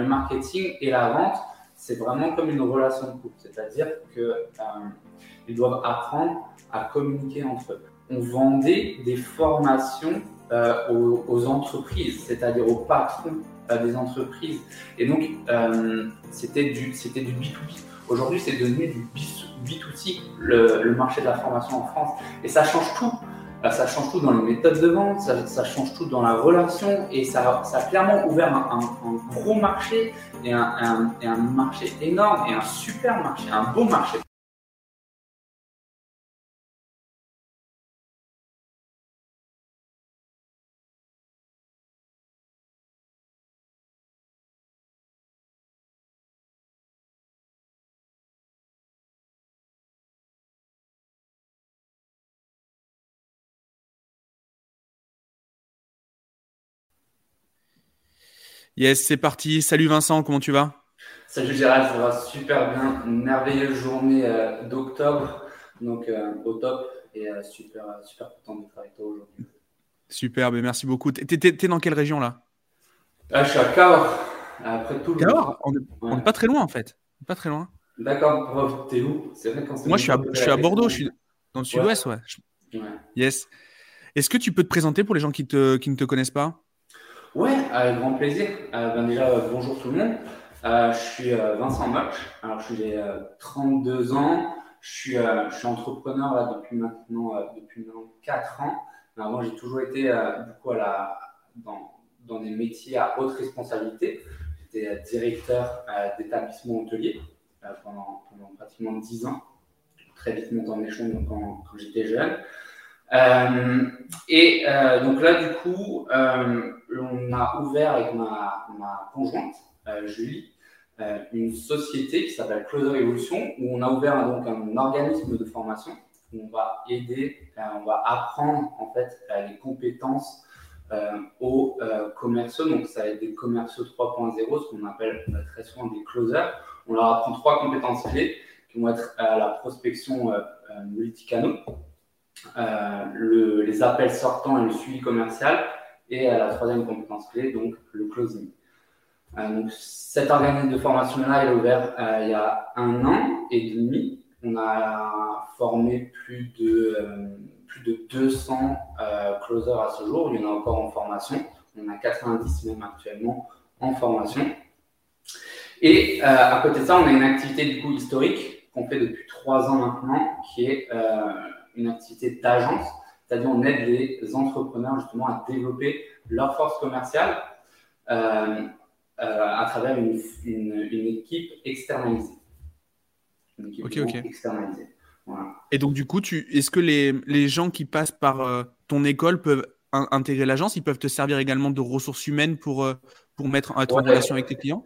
le marketing et la vente, c'est vraiment comme une relation de couple. C'est-à-dire qu'ils doivent apprendre à communiquer entre eux. On vendait des formations aux, entreprises, c'est-à-dire aux patrons des entreprises. Et donc, c'était du, du B2B. Aujourd'hui, c'est devenu du B2C, le, le, marché de la formation en France. Et ça change tout. Ça change tout dans les méthodes de vente, ça, change tout dans la relation et ça, ça a clairement ouvert un, gros marché et un, et un marché énorme et un super marché, un beau marché. Yes, c'est parti. Salut Vincent, comment tu vas? Salut Gérald, ça va super bien. Une merveilleuse journée euh, d'octobre, donc euh, au top et euh, super, super content d'être avec toi aujourd'hui. Superbe, merci beaucoup. Tu es, dans quelle région là? Je suis à Cahors, après tout Cahors? On n'est pas très loin en fait. Pas très loin. D'accord, t'es où? Vrai Moi je suis, à, je suis à Bordeaux, je suis dans le sud-ouest, ouais. Yes. Est-ce que tu peux te présenter pour les gens qui, te, qui ne te connaissent pas? Ouais, avec grand plaisir. Euh, ben déjà, bonjour tout le monde. Euh, je suis euh, Vincent Moch. Alors, j'ai 32 ans. Je suis, entrepreneur depuis maintenant depuis maintenant 4 ans. Avant, j'ai toujours été du coup dans, dans des métiers à haute responsabilité. J'étais directeur d'établissement hôtelier pendant, pratiquement 10 ans. Très vite monté en échelon quand j'étais jeune. Euh, et euh, donc là, du coup, euh, on a ouvert avec ma, ma conjointe, Julie, une société qui s'appelle Closer Evolution, où on a ouvert donc un organisme de formation où on va aider, on va apprendre en fait les compétences aux commerciaux. Donc ça va être des commerciaux 3.0, ce qu'on appelle très souvent des closers. On leur apprend trois compétences clés qui vont être la prospection multicanaux, le, les appels sortants et le suivi commercial. Et la troisième compétence clé, donc le closing. Euh, donc, cet organisme de formation-là, est ouvert euh, il y a un an et demi. On a formé plus de, plus de 200 closers à ce jour. Il y en a encore en formation. On a 90 même actuellement en formation. Et à côté de ça, on a une activité du coup historique qu'on fait depuis trois ans maintenant, qui est une activité d'agence, c'est-à-dire on aide les entrepreneurs justement à développer leur force commerciale euh, euh, à travers une, une, équipe externalisée. Une équipe externalisée. Et donc du coup, est-ce que les, les, gens qui passent par euh, ton école peuvent intégrer l'agence? Ils peuvent te servir également de ressources humaines pour, pour mettre en relation avec tes clients?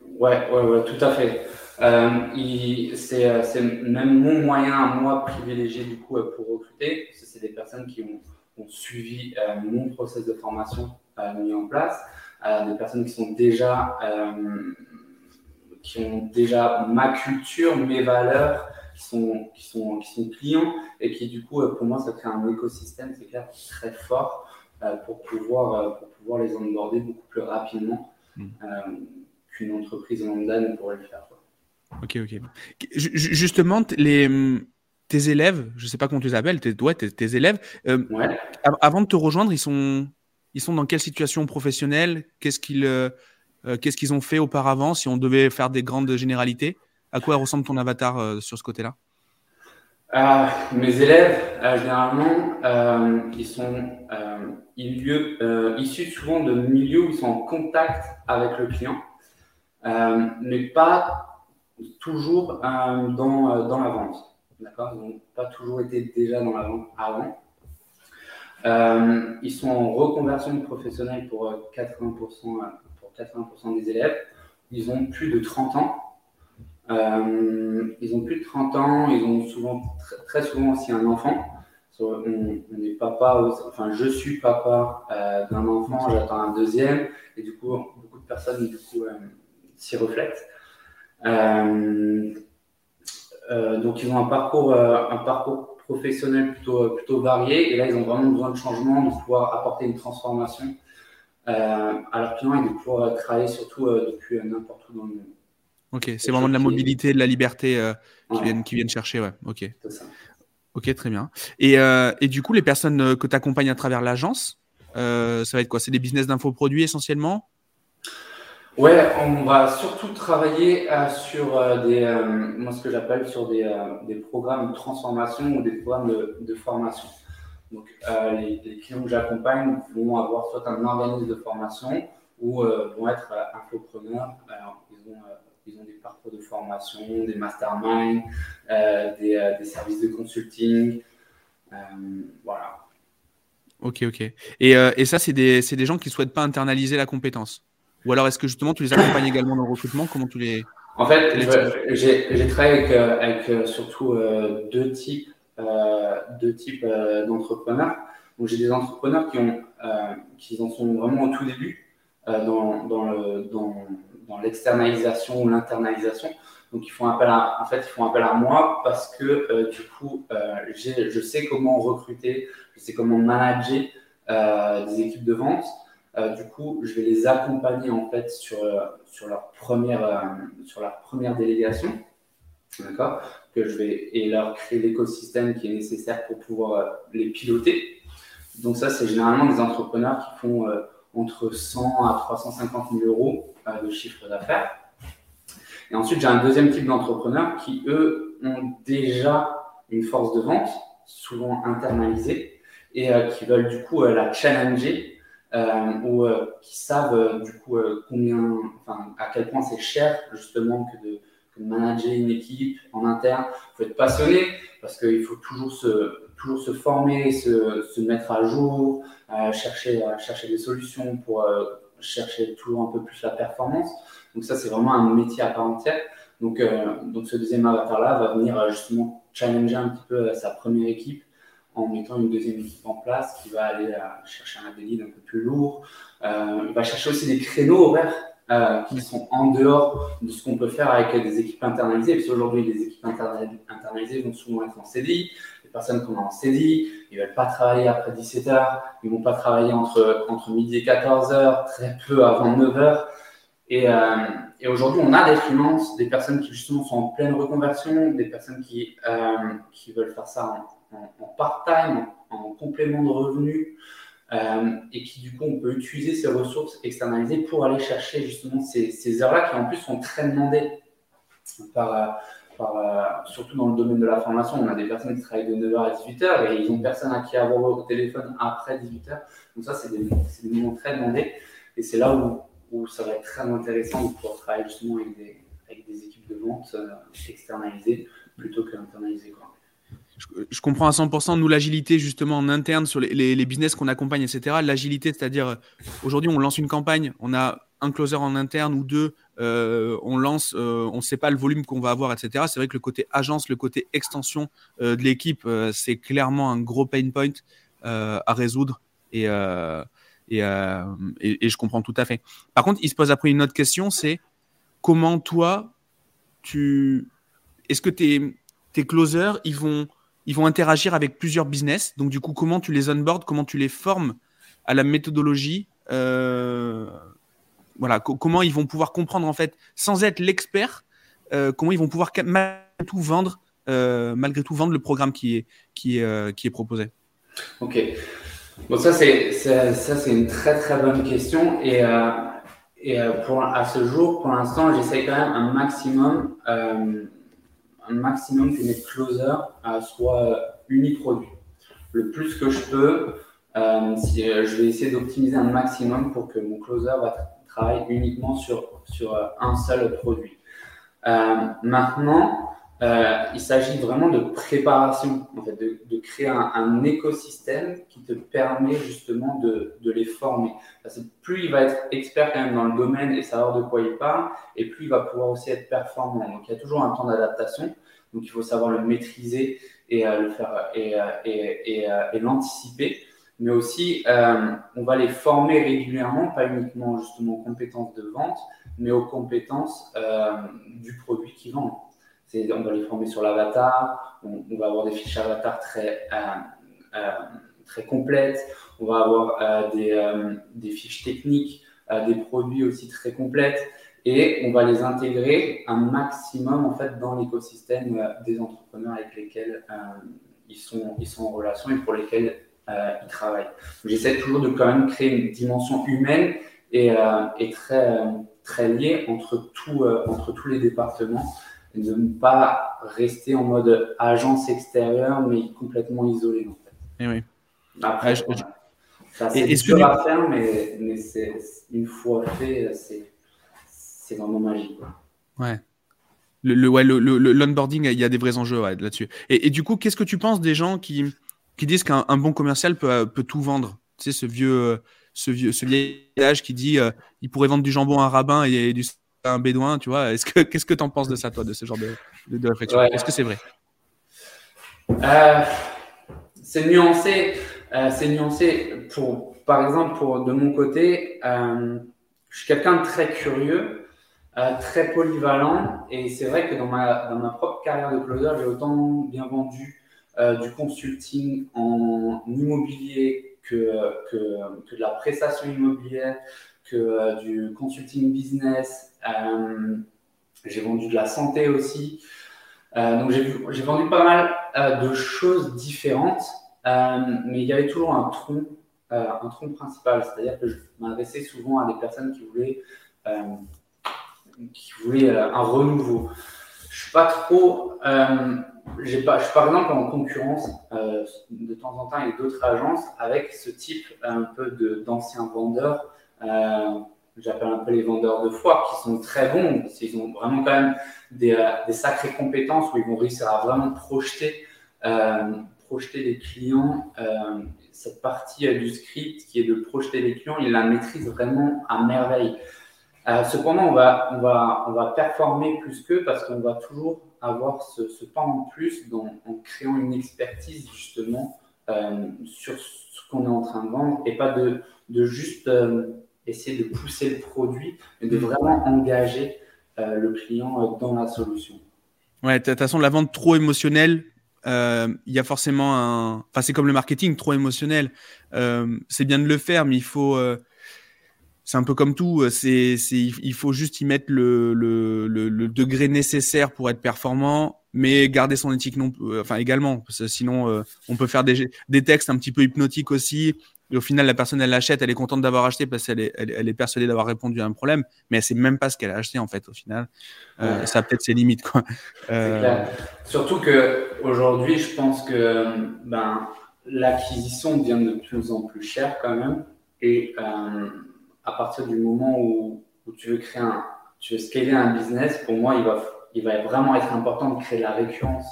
Ouais, ouais, ouais, tout à fait. Euh, c'est même mon moyen à moi privilégié du coup pour recruter. C'est des personnes qui ont, ont suivi euh, mon process de formation euh, mis en place, euh, des personnes qui sont déjà qui ont déjà ma culture, mes valeurs, qui sont, qui sont, qui sont clients et qui du coup pour moi ça crée un écosystème c'est clair très fort pour pouvoir pour pouvoir les onboarder beaucoup plus rapidement mmh. qu'une entreprise lambda ne pourrait le faire. Ok, ok. Justement, les, tes élèves, je ne sais pas comment tu les appelles, tes, tes, élèves, euh, avant de te rejoindre, ils sont, ils sont dans quelle situation professionnelle? Qu'est-ce qu'ils euh, euh, qu'est-ce qu'ils ont fait auparavant Si on devait faire des grandes généralités, à quoi ressemble ton avatar sur ce côté-là? Mes élèves, généralement, ils sont issus souvent de milieux où ils sont en contact avec le client, mais pas toujours euh, dans, euh, dans la vente. D'accord? Ils n'ont pas toujours été déjà dans la vente avant. Euh, ils sont en reconversion professionnelle pour 80%, pour 80 des élèves. Ils ont plus de 30 ans. ils ont plus de 30 ans. Ils ont souvent, très, souvent aussi un enfant. On, est papa, enfin je suis papa d'un enfant, j'attends un deuxième, et du coup beaucoup de personnes s'y reflètent. Euh, euh, donc ils ont un parcours, euh, un parcours professionnel plutôt, plutôt varié et là ils ont vraiment besoin de changement, de pouvoir apporter une transformation à leurs clients et de pouvoir travailler surtout depuis n'importe où dans le monde. Ok, c'est vraiment de la mobilité, de la liberté qui, viennent, qui viennent chercher. Ouais. Ok. Ça. Ok, très bien. Et, et, du coup, les personnes que tu accompagnes à travers l'agence, ça va être quoi? C'est des business d'infoproduits essentiellement? Ouais, on va surtout travailler euh, sur euh, des, euh, moi ce que j'appelle sur des, programmes de transformation ou des programmes de, formation. Donc les, clients que j'accompagne vont avoir soit un organisme de formation ou vont être infopreneurs. Alors, ils, ont, ils ont des parcours de formation, des masterminds, des, services de consulting. voilà. Ok, ok. Et, et ça, c'est des, des gens qui ne souhaitent pas internaliser la compétence? Ou alors est-ce que justement tu les accompagnes également dans le recrutement? Comment tu les En fait, j'ai travaillé avec, euh, avec euh, surtout euh, deux types, deux types d'entrepreneurs. Donc j'ai des entrepreneurs qui ont qui en sont vraiment au tout début dans, dans, le, dans, dans l'externalisation ou l'internalisation. Donc ils font appel à, en fait, ils font appel à moi parce que du coup, je sais comment recruter, je sais comment manager des équipes de vente. Euh, du coup, je vais les accompagner en fait sur, euh, leur, première, euh, sur leur première délégation. D'accord que je vais et leur créer l'écosystème qui est nécessaire pour pouvoir les piloter. Donc ça, c'est généralement des entrepreneurs qui font entre 100 à 350 000 euros de chiffre d'affaires. Et ensuite, j'ai un deuxième type d'entrepreneurs qui, eux, ont déjà une force de vente, souvent internalisée, et qui veulent du coup la challenger ou euh, qui savent euh, du coup combien, enfin, à quel point c'est cher justement que de, que de, manager une équipe en interne. Il faut être passionné parce qu'il faut toujours se, toujours se former, se, se mettre à jour, chercher, chercher des solutions pour chercher toujours un peu plus la performance. Donc ça, c'est vraiment un métier à part entière. Donc, donc ce deuxième avatar-là va venir justement challenger un petit peu sa première équipe en mettant une deuxième équipe en place qui va aller euh, chercher un délit un peu plus lourd. Euh, il va chercher aussi des créneaux horaires euh, qui sont en dehors de ce qu'on peut faire avec des équipes internalisées. Parce qu'aujourd'hui, les équipes internalisées vont souvent être en CDI. Les personnes qui sont en CDI, ils ne veulent pas travailler après 17h, ils ne vont pas travailler entre, entre midi et 14h, très peu avant 9h. Et, aujourd'hui, on a des finances, des personnes qui justement sont en pleine reconversion, des personnes qui, qui veulent faire ça en, en, part-time, en, complément de revenus, euh, et qui du coup, on peut utiliser ces ressources externalisées pour aller chercher justement ces, heures-là qui en plus sont très demandées par euh, surtout dans le domaine de la formation. On a des personnes qui travaillent de 9h à 18h et ils n'ont personne à qui avoir au téléphone après 18h. Donc ça, c'est des, moments très demandés. Et c'est là où, ça va être très intéressant de pouvoir travailler justement avec des, équipes de vente euh, externalisées plutôt qu'internalisées. Je, comprends à 100%. Nous, l'agilité, justement, en interne, sur les, business qu'on accompagne, etc. L'agilité, c'est-à-dire, euh, aujourd'hui, on lance une campagne, on a un closer en interne ou deux, euh, on lance, euh, on ne sait pas le volume qu'on va avoir, etc. C'est vrai que le côté agence, le côté extension de l'équipe, c'est clairement un gros pain point à résoudre. Et, et, je comprends tout à fait. Par contre, il se pose après une autre question, c'est comment toi, tu... Est-ce que tes, tes closers, ils vont ils vont interagir avec plusieurs business. Donc, du coup, comment tu les onboards, comment tu les formes à la méthodologie euh, Voilà, comment ils vont pouvoir comprendre, en fait, sans être l'expert, euh, comment ils vont pouvoir malgré tout vendre, euh, malgré tout vendre le programme qui est, qui est, proposé. Ok. Bon, ça, c'est, ça, une très, très bonne question. Et, et pour, à ce jour, pour l'instant, j'essaie quand même un maximum maximum que mes closers euh, soient uniproduits. Le plus que je peux, euh, euh, je vais essayer d'optimiser un maximum pour que mon closer va travaille uniquement sur, sur un seul produit. maintenant, euh, il s'agit vraiment de préparation, en fait, de, de créer un, un, écosystème qui te permet justement de, de, les former. Parce que plus il va être expert quand même dans le domaine et savoir de quoi il parle, et plus il va pouvoir aussi être performant. Donc il y a toujours un temps d'adaptation, donc il faut savoir le maîtriser et euh, le faire euh, euh, et l'anticiper. Mais aussi, on va les former régulièrement, pas uniquement justement aux compétences de vente, mais aux compétences du produit qu'ils vendent on va les former sur l'avatar, on, va avoir des fiches avatar très, complètes. On va avoir des, fiches techniques, des produits aussi très complètes et on va les intégrer un maximum en fait dans l'écosystème des entrepreneurs avec lesquels ils, sont, ils sont en relation et pour lesquels ils travaillent. J'essaie toujours de quand même créer une dimension humaine et, et très, très liée entre, tout, entre tous les départements et de ne pas rester en mode agence extérieure, mais complètement isolé. En fait. Et eh oui. Après, c'est dur à faire, mais, mais une fois fait, c'est vraiment magique. Quoi. Ouais. Le, ouais, le, l'onboarding, il y a des vrais enjeux là-dessus. Et, et, du coup, qu'est-ce que tu penses des gens qui, qui disent qu'un bon commercial peut, peut tout vendre? Tu sais, ce vieux, ce vieux, ce vieil âge qui dit euh, il pourrait vendre du jambon à un rabbin et du un bédouin, tu vois. Est-ce que qu'est-ce que tu en penses de ça, toi, de ce genre de, de, réflexion? Est-ce que c'est vrai? Euh, C'est nuancé. Euh, c'est nuancé. Pour, par exemple, pour de mon côté, euh, je suis quelqu'un de très curieux, très polyvalent, et c'est vrai que dans ma dans ma propre carrière de closer, j'ai autant bien vendu du consulting en immobilier que, que, de la prestation immobilière, que du consulting business, euh, j'ai vendu de la santé aussi. Euh, donc j'ai vendu pas mal euh, de choses différentes, mais il y avait toujours un tronc, un tronc principal. C'est-à-dire que je m'adressais souvent à des personnes qui voulaient, qui voulaient un renouveau. Je suis pas trop, j'ai pas, je suis par exemple en concurrence de temps en temps avec d'autres agences avec ce type un peu d'anciens vendeurs j'appelle un peu les vendeurs de foire, qui sont très bons. Ils ont vraiment quand même des, euh, sacrées compétences où ils vont réussir à vraiment projeter, euh, projeter les clients. Euh, cette partie euh, du script qui est de projeter les clients, ils la maîtrisent vraiment à merveille. Euh, cependant, on va, on, va, on va performer plus qu'eux parce qu'on va toujours avoir ce, ce pas en plus en créant une expertise justement sur ce qu'on est en train de vendre et pas de, de juste essayer de pousser le produit, mais de vraiment engager euh, le client euh, dans la solution. Ouais, de toute façon, la vente trop émotionnelle, euh, il y a forcément un. Enfin, c'est comme le marketing, trop émotionnel. c'est bien de le faire, mais il faut. C'est un peu comme tout. C'est, il faut juste y mettre le, le, le, degré nécessaire pour être performant, mais garder son éthique non. Enfin, également. Parce que sinon, on peut faire des, des textes un petit peu hypnotiques aussi. Et au final, la personne, elle l'achète, elle est contente d'avoir acheté parce qu'elle est, elle, est persuadée d'avoir répondu à un problème, mais elle sait même pas ce qu'elle a acheté en fait. Au final, euh, ça a peut-être ses limites quoi. Euh... Surtout que aujourd'hui, je pense que ben l'acquisition devient de plus en plus chère quand même, et euh, à partir du moment où, tu veux créer un, tu veux scaler un business, pour moi, il va, il va vraiment être important de créer la récurrence,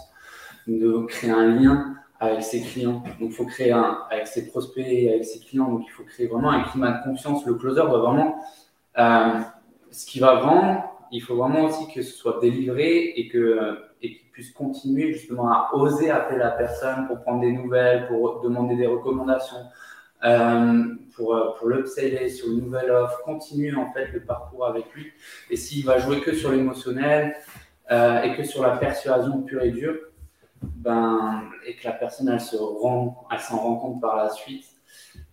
de créer un lien avec ses clients. Donc, il faut créer un, avec ses prospects avec ses clients. Donc, il faut créer vraiment un climat de confiance. Le closer doit vraiment, euh, ce qu'il va vendre, il faut vraiment aussi que ce soit délivré et que et qu'il puisse continuer justement à oser appeler la personne pour prendre des nouvelles, pour demander des recommandations, euh, pour, pour l'upseller sur une nouvelle offre, continuer en fait le parcours avec lui. Et s'il va jouer que sur l'émotionnel euh, et que sur la persuasion pure et dure, ben, et que la personne elle se rend, elle s'en rend compte par la suite,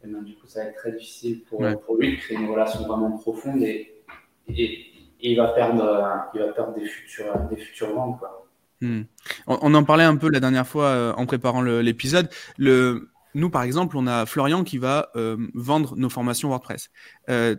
et ben, du coup ça va être très difficile pour, pour lui de créer une relation vraiment profonde et, et, il, va perdre, il va perdre des futurs, des futurs ventes. Quoi. Hmm. On, en parlait un peu la dernière fois euh, en préparant l'épisode. Le, nous, par exemple, on a Florian qui va euh, vendre nos formations WordPress. Euh,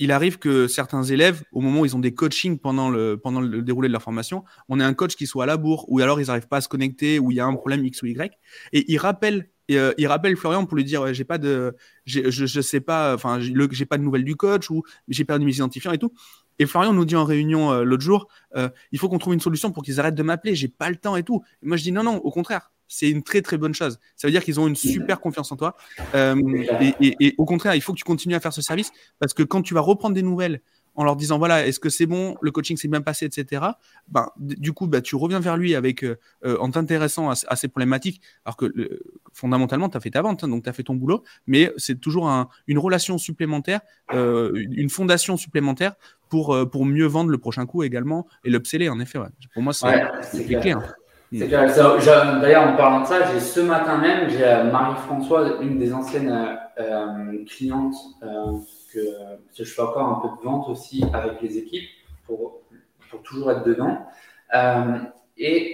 il arrive que certains élèves, au moment où ils ont des coachings pendant le, déroulé de leur formation, on ait un coach qui soit à la bourre, ou alors ils n'arrivent pas à se connecter, ou il y a un problème X ou Y, et il rappelle, euh, Florian pour lui dire, j'ai pas de, je, je sais pas, enfin, j'ai pas de nouvelles du coach, ou j'ai perdu mes identifiants et tout. Et Florian nous dit en réunion l'autre jour, il faut qu'on trouve une solution pour qu'ils arrêtent de m'appeler, j'ai pas le temps et tout. moi je dis non, non, au contraire, c'est une très très bonne chose. Ça veut dire qu'ils ont une super confiance en toi. Euh, et, au contraire, il faut que tu continues à faire ce service parce que quand tu vas reprendre des nouvelles en leur disant voilà, est-ce que c'est bon, le coaching s'est bien passé, etc. Ben, du coup, ben, tu reviens vers lui avec euh, euh, en t'intéressant à, ces problématiques, alors que fondamentalement, tu as fait ta vente, hein, donc tu as fait ton boulot, mais c'est toujours une relation supplémentaire, une fondation supplémentaire pour, pour mieux vendre le prochain coup également et l'upseller, en effet. Pour moi, c'est ouais, clair. Hein. D'ailleurs, en parlant de ça, j'ai ce matin même, j'ai Marie-Françoise, une des anciennes euh, clientes, euh, que, je fais encore un peu de vente aussi avec les équipes pour, pour toujours être dedans. Euh, et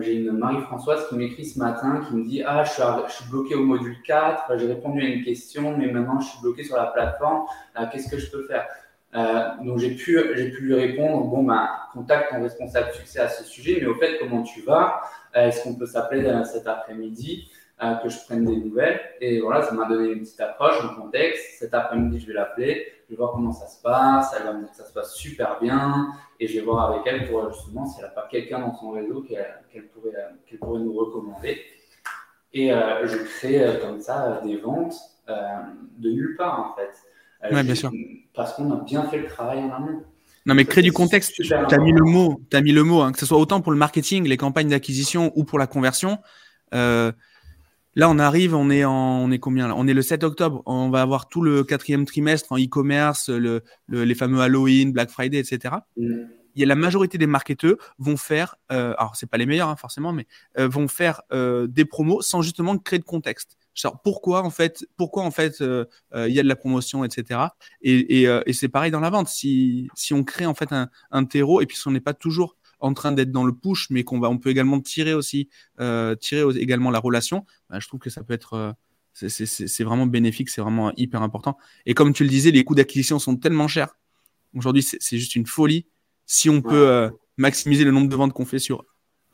j'ai une Marie-Françoise qui m'écrit ce matin, qui me dit Ah, je suis, je suis bloqué au module 4, j'ai répondu à une question, mais maintenant je suis bloqué sur la plateforme, qu'est-ce que je peux faire? Donc j'ai pu, j'ai pu lui répondre, bon ben, contacte ton responsable succès à ce sujet, mais au fait, comment tu vas? Est-ce qu'on peut s'appeler cet après-midi que je prenne des nouvelles? Et voilà, ça m'a donné une petite approche, un contexte. Cet après-midi, je vais l'appeler, je vais voir comment ça se passe. Elle va me dire que ça se passe super bien. Et je vais voir avec elle pour justement si elle n'a pas quelqu'un dans son réseau qu'elle pourrait, qu'elle pourrait nous recommander. Et euh, je crée euh, comme ça des ventes euh, de nulle part en fait. Oui, bien sûr. Parce qu'on a bien fait le travail en amont. Non, mais crée du contexte. Tu as mis le mot, as mis le mot hein, que ce soit autant pour le marketing, les campagnes d'acquisition ou pour la conversion. Euh, Là, on arrive, on est en, on est combien là? On est le 7 octobre. On va avoir tout le quatrième trimestre en e-commerce, le, les fameux Halloween, Black Friday, etc. Mm. Il y a la majorité des marketeurs vont faire, euh, alors c'est pas les meilleurs hein, forcément, mais euh, vont faire euh, des promos sans justement créer de contexte. Genre, pourquoi en fait, pourquoi en fait euh, euh, il y a de la promotion, etc. Et, et, et c'est pareil dans la vente. Si, si on crée en fait un, un terreau et puis si on n'est pas toujours en train d'être dans le push, mais qu'on va, on peut également tirer aussi, euh, tirer également la relation, bah, je trouve que ça peut être, euh, c'est vraiment bénéfique, c'est vraiment hyper important. Et comme tu le disais, les coûts d'acquisition sont tellement chers. Aujourd'hui, c'est juste une folie. Si on peut euh, maximiser le nombre de ventes qu'on fait sur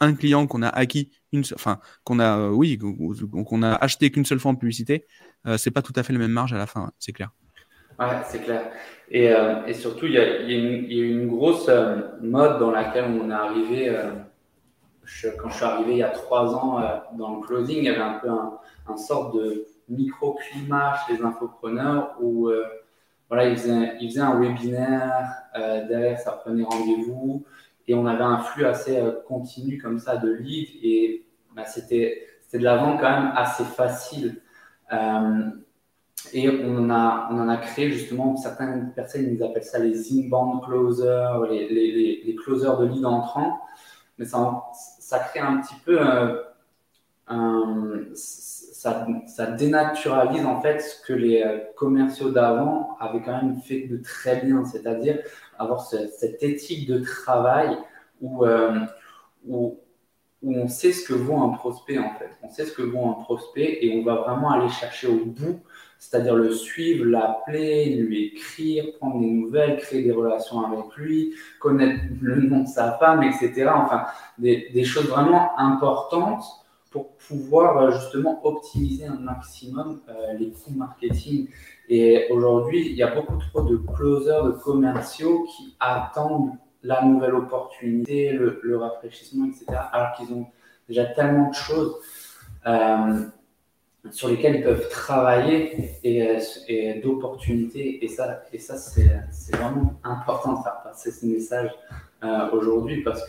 un client qu'on a acquis une, enfin qu'on a, oui, qu'on a acheté qu'une seule fois en publicité, c'est pas tout à fait la même marge à la fin, c'est clair. Ouais, c'est clair. Et, euh, surtout, il y, a, une, grosse euh, mode dans laquelle on est arrivé. Euh, quand je suis arrivé il y a trois ans dans le closing, il y avait un peu un, un sorte de microclimat chez les infopreneurs où voilà, ils faisaient, ils faisaient un webinaire, derrière ça prenait rendez-vous et on avait un flux assez continu comme ça de leads et bah, c'était de la vente quand même assez facile. Et on a, on en a créé justement, certaines personnes ils appellent ça les inbound closers, les, les, closers de lead entrant. Mais ça, ça crée un petit peu euh, un, ça, dénaturalise en fait ce que les euh, commerciaux d'avant avaient quand même fait de très bien, c'est-à-dire avoir cette éthique de travail euh, où, où, on sait ce que vaut un prospect en fait. On sait ce que vaut un prospect et on va vraiment aller chercher au bout c'est-à-dire le suivre, l'appeler, lui écrire, prendre des nouvelles, créer des relations avec lui, connaître le nom de sa femme, etc. Enfin, des, choses vraiment importantes pour pouvoir euh, justement optimiser un maximum euh, les coûts marketing. Et aujourd'hui, il y a beaucoup trop de closers, de commerciaux qui attendent la nouvelle opportunité, le, rafraîchissement, etc. Alors qu'ils ont déjà tellement de choses. Euh, sur lesquels ils peuvent travailler et, d'opportunités. Et ça, et ça c'est vraiment important de faire passer ce message aujourd'hui parce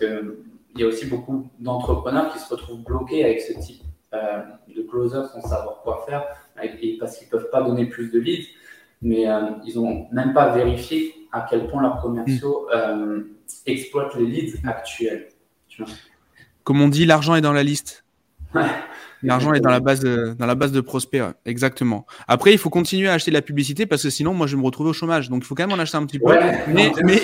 qu'il y a aussi beaucoup d'entrepreneurs qui se retrouvent bloqués avec ce type euh, de closer sans savoir quoi faire et parce qu'ils ne peuvent pas donner plus de leads, mais ils n'ont même pas vérifié à quel point leurs commerciaux exploitent les leads actuels. Comme on dit, l'argent est dans la liste. L'argent est dans la base de, dans la base de prospect, exactement. Après, il faut continuer à acheter de la publicité parce que sinon, moi, je vais me retrouver au chômage. Donc, il faut quand même en acheter un petit peu. mais, mais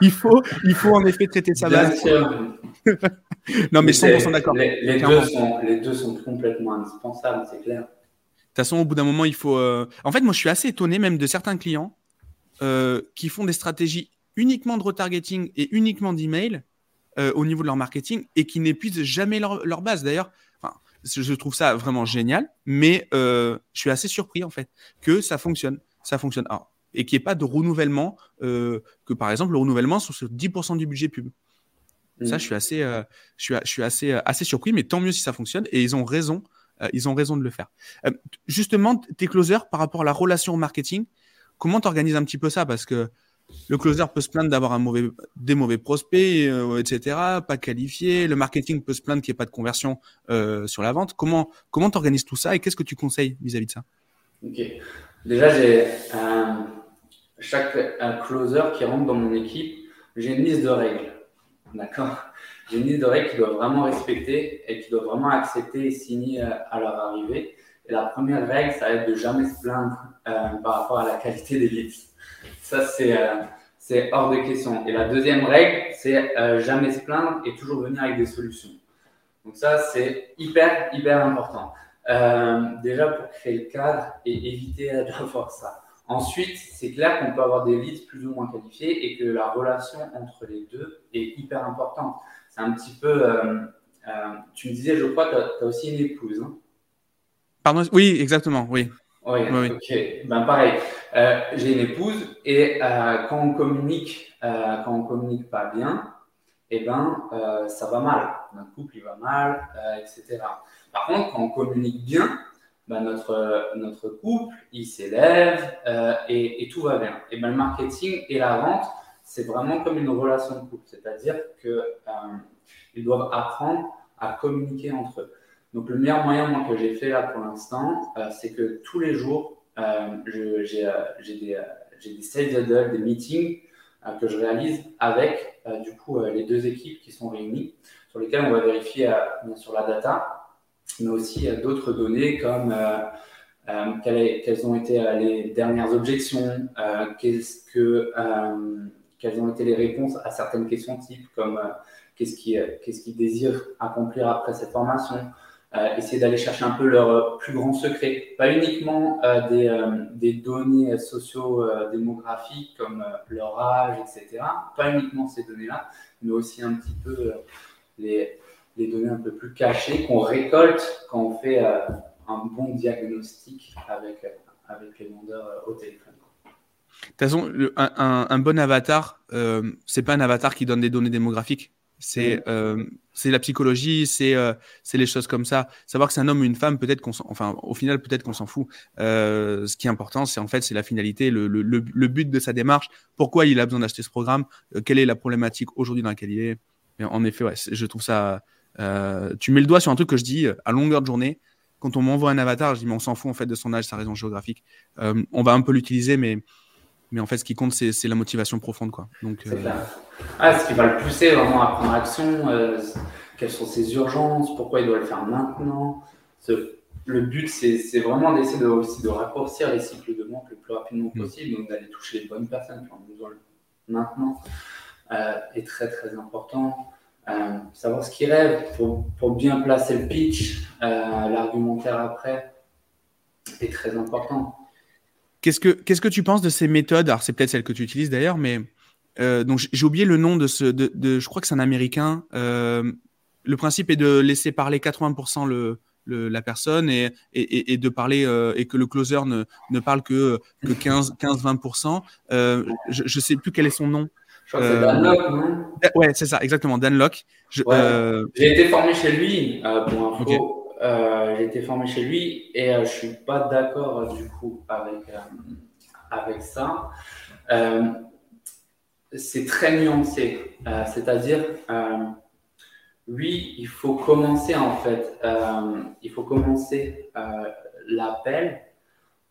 il, faut, il faut en effet traiter sa base. non, mais 100% d'accord. Les, deux sont, les deux sont complètement indispensables, c'est clair. De toute façon, au bout d'un moment, il faut. Euh, en fait, moi, je suis assez étonné même de certains clients euh, qui font des stratégies uniquement de retargeting et uniquement d'email euh, au niveau de leur marketing et qui n'épuisent jamais leur, leur base. D'ailleurs, enfin, je trouve ça vraiment génial, mais euh, je suis assez surpris en fait que ça fonctionne. Ça fonctionne. Alors, et qu'il n'y ait pas de renouvellement, euh, que par exemple le renouvellement soit sur 10% du budget pub. Ça, mm. je suis assez, euh, je suis, je suis assez, assez surpris, mais tant mieux si ça fonctionne. Et ils ont raison, euh, ils ont raison de le faire. justement, tes closers par rapport à la relation au marketing, comment tu organises un petit peu ça? Parce que le closer peut se plaindre d'avoir des mauvais prospects, euh, etc., pas qualifié. Le marketing peut se plaindre qu'il n'y ait pas de conversion euh, sur la vente. Comment comment organises tout ça et qu'est-ce que tu conseilles vis-à-vis de ça? Ok. Déjà, chaque closer qui rentre dans mon équipe, j'ai une liste de règles. d'accord? J'ai une liste de règles qu'ils doivent vraiment respecter et qu'ils doivent vraiment accepter et signer à leur arrivée. Et la première règle, ça va être de jamais se plaindre par rapport à la qualité des leads. Ça, c'est c'est hors de question. Et la deuxième règle, c'est euh, jamais se plaindre et toujours venir avec des solutions. Donc ça, c'est hyper, hyper important. Euh, déjà pour créer le cadre et éviter d'avoir ça. Ensuite, c'est clair qu'on peut avoir des leads plus ou moins qualifiés et que la relation entre les deux est hyper importante. C'est un petit peu, euh, tu me disais, je crois, tu as, aussi une épouse. Hein? Pardon, oui, exactement, oui. Oui, ok. Ben pareil, euh, j'ai une épouse et euh, quand on communique, euh, quand on communique pas bien, eh ben ça va mal. Notre couple il va mal, etc. Par contre, quand on communique bien, ben, notre notre couple il s'élève et, et, tout va bien. Et ben le marketing et la vente, c'est vraiment comme une relation de couple, c'est-à-dire que ils doivent apprendre à communiquer entre eux. Donc, le meilleur moyen, moi, que j'ai fait là pour l'instant, euh, c'est que tous les jours, euh, j'ai euh, des, des sales huddles, des meetings que je réalise avec, du coup, les deux équipes qui sont réunies, sur lesquelles on va vérifier, bien sûr, la data, mais aussi d'autres données comme quelles, ont été les dernières objections, quelles ont été les réponses à certaines questions types, comme qu'est-ce qu'ils désirent accomplir après cette formation, essayer d'aller chercher un peu leurs plus grands secrets, pas uniquement euh, des, euh, données socio-démographiques comme leur âge, etc. Pas uniquement ces données-là, mais aussi un petit peu les, données un peu plus cachées qu'on récolte quand on fait un bon diagnostic avec, avec les vendeurs au téléphone. De toute façon, un, un, bon avatar, euh, c'est pas un avatar qui donne des données démographiques. C'est euh, la psychologie, c'est euh, les choses comme ça. Savoir que c'est un homme ou une femme, peut-être qu'on enfin au final peut-être qu'on s'en fout. Euh, ce qui est important, c'est en fait c'est la finalité, le, le, le, but de sa démarche. Pourquoi il a besoin d'acheter ce programme? Euh, Quelle est la problématique aujourd'hui dans laquelle il est? En effet, ouais, je trouve ça. Euh, tu mets le doigt sur un truc que je dis à longueur de journée. Quand on m'envoie un avatar, je dis mais on s'en fout en fait de son âge, sa raison géographique. on va un peu l'utiliser, mais mais en fait, ce qui compte, c'est la motivation profonde. Quoi. Donc, euh... ah, ce qui va le pousser vraiment à prendre action, euh, quelles sont ses urgences, pourquoi il doit le faire maintenant. Le but, c'est vraiment d'essayer de, aussi de raccourcir les cycles de vente le plus rapidement mm. possible, donc d'aller toucher les bonnes personnes qui ont besoin maintenant euh, est très très important. Euh, savoir ce qu'ils rêvent pour, pour, bien placer le pitch, l'argumentaire après est très important. Qu'est-ce que, qu'est-ce que tu penses de ces méthodes? Alors, c'est peut-être celle que tu utilises d'ailleurs, mais euh, donc j'ai oublié le nom de ce, de, de je crois que c'est un Américain. Euh, le principe est de laisser parler 80% le, le, la personne et, et, et de parler euh, et que le closer ne, ne parle que, que 15-20%. Euh, je ne sais plus quel est son nom. Je crois que c'est Dan Locke, non? Ouais, c'est ça, exactement, Dan Locke. J'ai été formé chez lui, pour info. Euh, j'ai été formé chez lui et euh, je suis pas d'accord euh, du coup avec, avec ça. c'est très nuancé, c'est-à-dire oui, il faut commencer en fait, il faut commencer l'appel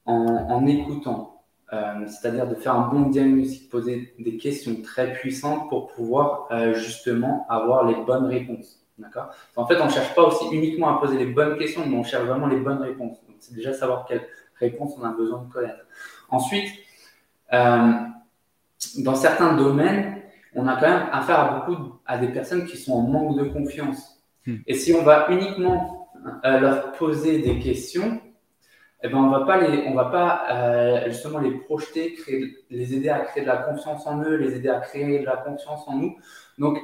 en, en, écoutant, c'est-à-dire de faire un bon diagnostic, poser des questions très puissantes pour pouvoir justement avoir les bonnes réponses. D'accord? En fait, on ne cherche pas aussi uniquement à poser les bonnes questions, mais on cherche vraiment les bonnes réponses. Donc, c'est déjà savoir quelles réponses on a besoin de connaître. Ensuite, euh, dans certains domaines, on a quand même affaire à beaucoup à des personnes qui sont en manque de confiance. Hmm. Et si on va uniquement euh, leur poser des questions, eh ben on va pas les, on va pas euh, justement les projeter, créer, les aider à créer de la confiance en eux, les aider à créer de la confiance en nous. Donc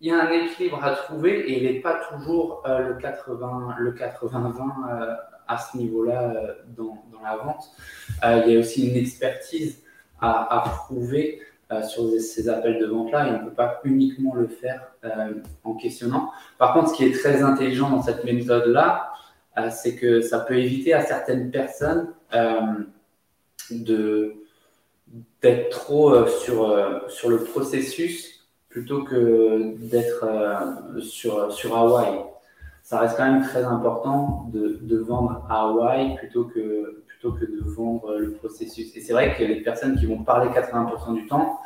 il y a un équilibre à trouver et il n'est pas toujours euh, le 80 le 80 20 euh, à ce niveau-là euh, dans, dans, la vente. il y a aussi une expertise à, à prouver sur ces appels de vente-là et on ne peut pas uniquement le faire en questionnant. Par contre, ce qui est très intelligent dans cette méthode-là, c'est que ça peut éviter à certaines personnes de d'être trop sur, sur le processus plutôt que d'être euh, sur, sur Hawaï. Ça reste quand même très important de, de vendre à Hawaï plutôt que, plutôt que de vendre le processus. Et c'est vrai que les personnes qui vont parler 80% du temps,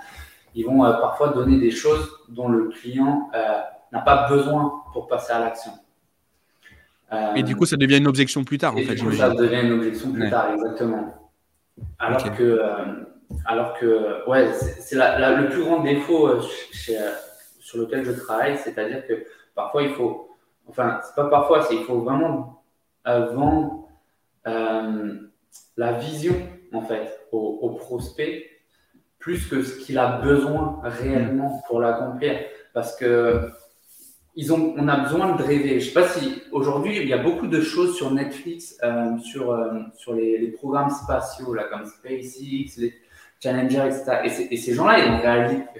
ils vont parfois donner des choses dont le client n'a pas besoin pour passer à l'action. et du coup, ça devient une objection plus tard, en fait. Du coup, ça devient une objection plus tard, exactement. Alors que, alors que, ouais, c'est le plus grand défaut sur lequel je travaille, c'est-à-dire que parfois il faut, enfin, c'est pas parfois, c'est il faut vraiment vendre la vision en fait au, prospect plus que ce qu'il a besoin réellement pour l'accomplir. Parce que ils ont, on a besoin de rêver. Je sais pas si aujourd'hui il y a beaucoup de choses sur Netflix, euh, sur, euh, sur les, programmes spatiaux là, comme SpaceX, les Challenger, etc. Et, ces gens-là, ils ont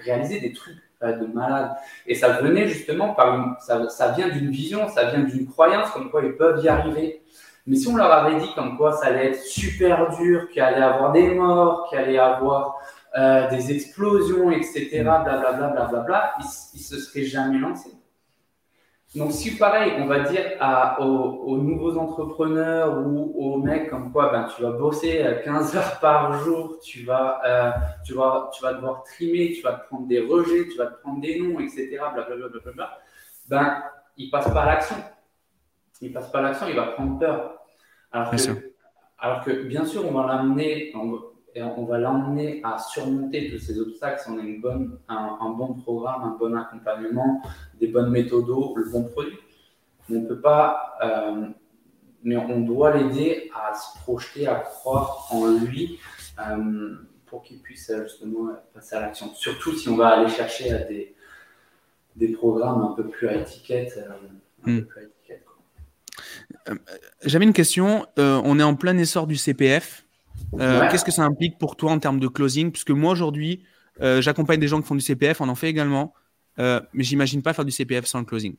réalisé, des trucs euh, de malades. Et ça venait justement par une, ça, ça vient d'une vision, ça vient d'une croyance comme quoi ils peuvent y arriver. Mais si on leur avait dit comme quoi ça allait être super dur, qu'il allait avoir des morts, qu'il allait avoir euh, des explosions, etc., blablabla, bla, bla, bla, ils, ne se seraient jamais lancés. Donc, si pareil, on va dire à, aux, nouveaux entrepreneurs ou aux mecs comme quoi ben, tu vas bosser 15 euh, heures par jour, tu vas, euh, tu, vas, tu vas devoir trimer, tu vas te prendre des rejets, tu vas te prendre des noms, etc., blablabla, bla, bla, bla, ben, ils passent pas à l'action. Il passe pas à l'action, il va prendre peur. Alors que, alors que, bien sûr, on va l'amener, on, va l'emmener à surmonter tous ces obstacles si on a une bonne, un, bon programme, un bon accompagnement, des bonnes méthodes, le bon produit. On ne peut pas, euh, mais on doit l'aider à se projeter, à croire en lui euh, pour qu'il puisse justement passer à l'action. Surtout si on va aller chercher à des, des programmes un peu plus à étiquette. Euh, hmm. Euh, j'avais une question. On est en plein essor du CPF. Euh, qu'est-ce que ça implique pour toi en termes de closing? Puisque moi, aujourd'hui, j'accompagne des gens qui font du CPF, on en fait également, mais j'imagine pas faire du CPF sans le closing.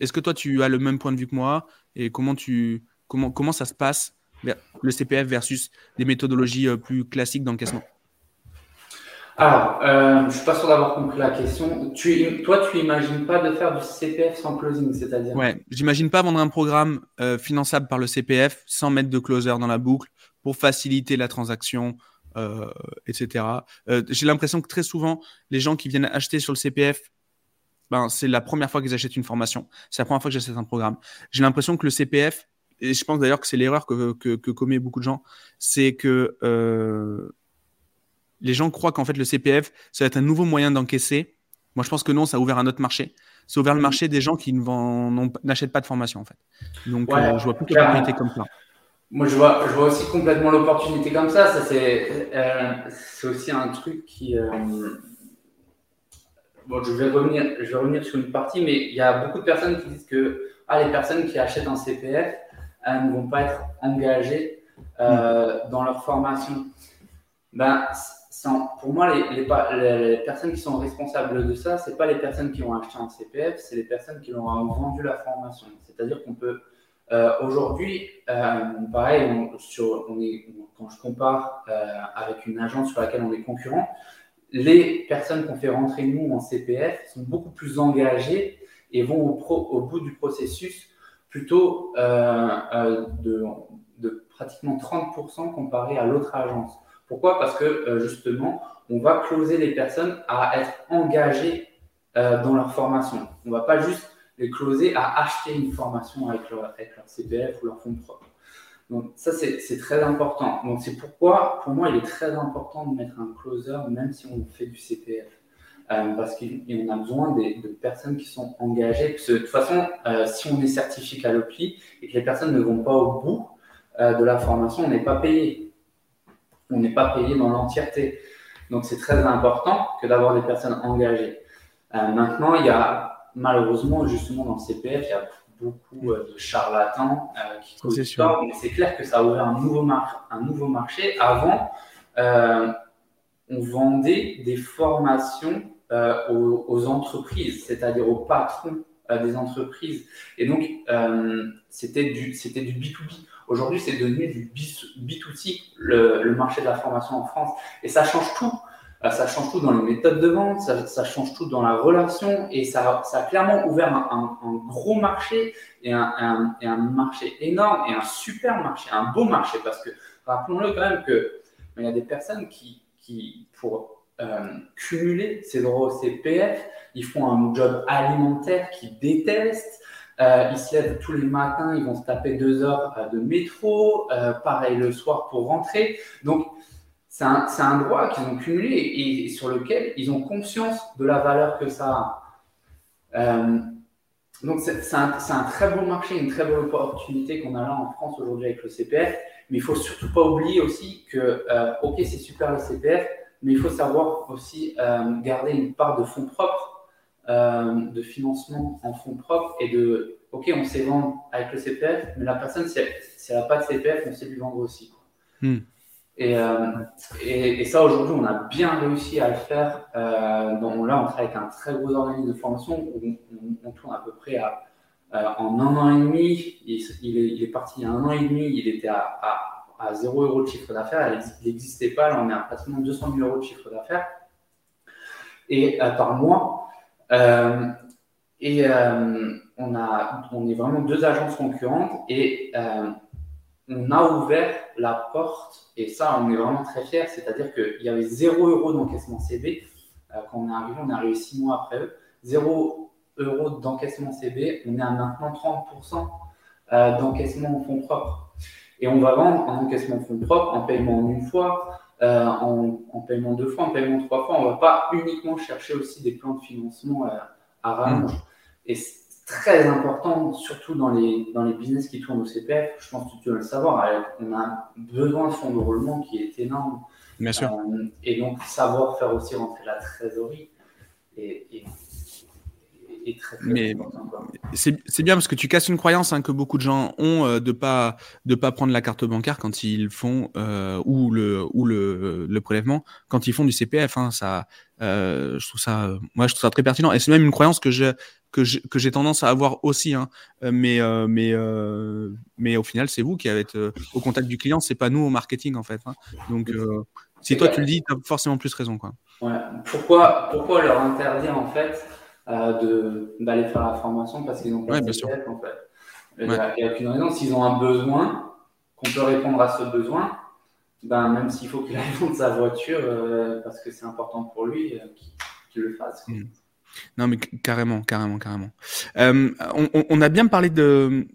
Est-ce que toi, tu as le même point de vue que moi? Et comment, tu, comment, comment ça se passe, le CPF versus des méthodologies plus classiques d'encaissement? Alors, euh, je ne suis pas sûr d'avoir compris la question. Tu, toi, tu n'imagines pas de faire du CPF sans closing, c'est-à-dire? Ouais, j'imagine pas vendre un programme euh, finançable par le CPF sans mettre de closer dans la boucle pour faciliter la transaction, euh, etc. J'ai l'impression que très souvent, les gens qui viennent acheter sur le CPF, ben, c'est la première fois qu'ils achètent une formation. C'est la première fois que j'achète un programme. J'ai l'impression que le CPF, et je pense d'ailleurs que c'est l'erreur que, que, que commet beaucoup de gens, c'est que les gens croient qu'en fait le CPF, ça va être un nouveau moyen d'encaisser. Moi, je pense que non, ça a ouvert un autre marché. Ça a ouvert le marché des gens qui n'achètent pas de formation, en fait. Donc, euh, je vois plus l'opportunité comme ça. Moi, je vois, je vois aussi complètement l'opportunité comme ça. ça c'est euh, aussi un truc qui. Euh, bon, je vais, revenir, je vais revenir sur une partie, mais il y a beaucoup de personnes qui disent que ah, les personnes qui achètent un CPF ne vont pas être engagées mm. dans leur formation. Ben, pour moi, les, les, personnes qui sont responsables de ça, ce pas les personnes qui ont acheté un CPF, c'est les personnes qui ont vendu la formation. C'est-à-dire qu'on peut, euh, aujourd'hui, euh, pareil, quand je compare euh, avec une agence sur laquelle on est concurrent, les personnes qu'on fait rentrer nous en CPF sont beaucoup plus engagées et vont au, bout du processus plutôt de, pratiquement 30% comparé à l'autre agence. Pourquoi? Parce que justement, on va closer les personnes à être engagées dans leur formation. On ne va pas juste les closer à acheter une formation avec leur, CPF ou leur fonds propre. Donc ça, c'est très important. Donc c'est pourquoi, pour moi, il est très important de mettre un closer, même si on fait du CPF. Euh, parce qu'on a besoin de personnes qui sont engagées. De toute façon, si on est certifié Caloply et que les personnes ne vont pas au bout de la formation, on n'est pas payé on n'est pas payé dans l'entièreté. Donc c'est très important que d'avoir des personnes engagées. Euh, maintenant, il y a malheureusement, justement, dans le CPF, il y a beaucoup euh, de charlatans euh, qui causent tort, mais c'est clair que ça a ouvert un nouveau, un nouveau marché. Avant, on vendait des formations aux, entreprises, c'est-à-dire aux patrons des entreprises. Et donc, c'était du, c'était du B2B. Aujourd'hui, c'est devenu du B2C, le, marché de la formation en France. Et ça change tout. Euh, ça change tout dans les méthodes de vente, ça, change tout dans la relation et ça, ça a clairement ouvert un, gros marché et un, et un, marché énorme et un super marché, un beau marché parce que rappelons-le quand même que il y a des personnes qui, qui pour cumuler ces droits au CPF. Ils font un job alimentaire qu'ils détestent. Euh, ils se lèvent tous les matins, ils vont se taper deux heures euh, de métro, euh, pareil le soir pour rentrer. Donc, c'est un, droit qu'ils ont cumulé et, sur lequel ils ont conscience de la valeur que ça a. donc, c'est un, très beau marché, une très belle opportunité qu'on a là en France aujourd'hui avec le CPF. Mais il faut surtout pas oublier aussi que, OK, c'est super le CPF, mais il faut savoir aussi garder une part de fonds propres euh, de financement en fonds propres et de, OK, on sait vendre avec le CPF, mais la personne, si elle n'a pas de CPF, on sait lui vendre aussi. Hmm. Euh, et, ça, aujourd'hui, on a bien réussi à le faire. Euh, là, on travaille avec un très gros organisme de formation où on, tourne à peu près à, en un an et demi. Il, est, parti il y a un an et demi, il était à, à, 0 euros de chiffre d'affaires. Il n'existait pas. Là, on est à pratiquement 200 000 euros de chiffre d'affaires. Et par mois, euh, et euh, on, a, on est vraiment deux agences concurrentes et euh, on a ouvert la porte, et ça, on est vraiment très fiers, c'est-à-dire qu'il y avait 0 euros d'encaissement CB. quand on est arrivé, on est arrivé six mois après eux. 0 euros d'encaissement CB, on est à maintenant 30% d'encaissement en fonds propres. Et on va vendre en encaissement en fonds propres, en paiement en une fois, euh, en, paiement deux fois, en paiement trois fois. On ne va pas uniquement chercher aussi des plans de financement euh, à rallonge. Et très important, surtout dans les, dans les business qui tournent au CPF. Je pense que tu dois le savoir. On a besoin de fonds de roulement qui est énorme. Bien sûr. Euh, et donc, savoir faire aussi rentrer la trésorerie. Et, et mais c'est bien parce que tu casses une croyance hein, que beaucoup de gens ont euh, de pas de pas prendre la carte bancaire quand ils font euh, ou le ou le, le, prélèvement quand ils font du CPF. Hein, ça, je trouve ça, moi je trouve ça très pertinent et c'est même une croyance que je que j'ai tendance à avoir aussi. Hein, mais mais mais au final c'est vous qui avez être au contact du client, c'est pas nous au marketing en fait. Hein. Donc si toi tu le dis, tu as forcément plus raison quoi. Ouais. Pourquoi pourquoi leur interdire en fait euh, d'aller faire la formation parce qu'ils ont pas de CPF, en fait? Il n'y a, aucune raison. S'ils ont un besoin, qu'on peut répondre à ce besoin, ben, même s'il faut qu'il aille vendre sa voiture euh, parce que c'est important pour lui, euh, qu'il le fasse. Non, mais carrément, carrément, carrément. on, a bien parlé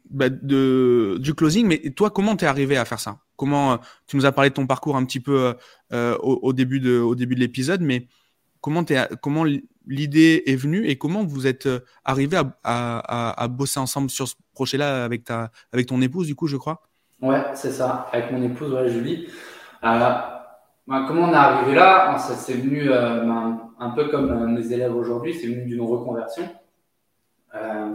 bah, de, du closing, mais toi, comment t'es arrivé à faire ça? Comment tu nous as parlé de ton parcours un petit peu au, début de, au début de l'épisode, mais comment, es, comment l'idée est venue et comment vous êtes euh, arrivé à, bosser ensemble sur ce projet-là avec, ta, avec ton épouse, du coup, je crois? Ouais, c'est ça, avec mon épouse, Julie. Euh, bah, comment on est arrivé là? C'est venu euh, ben, un peu comme mes élèves aujourd'hui, c'est venu d'une reconversion.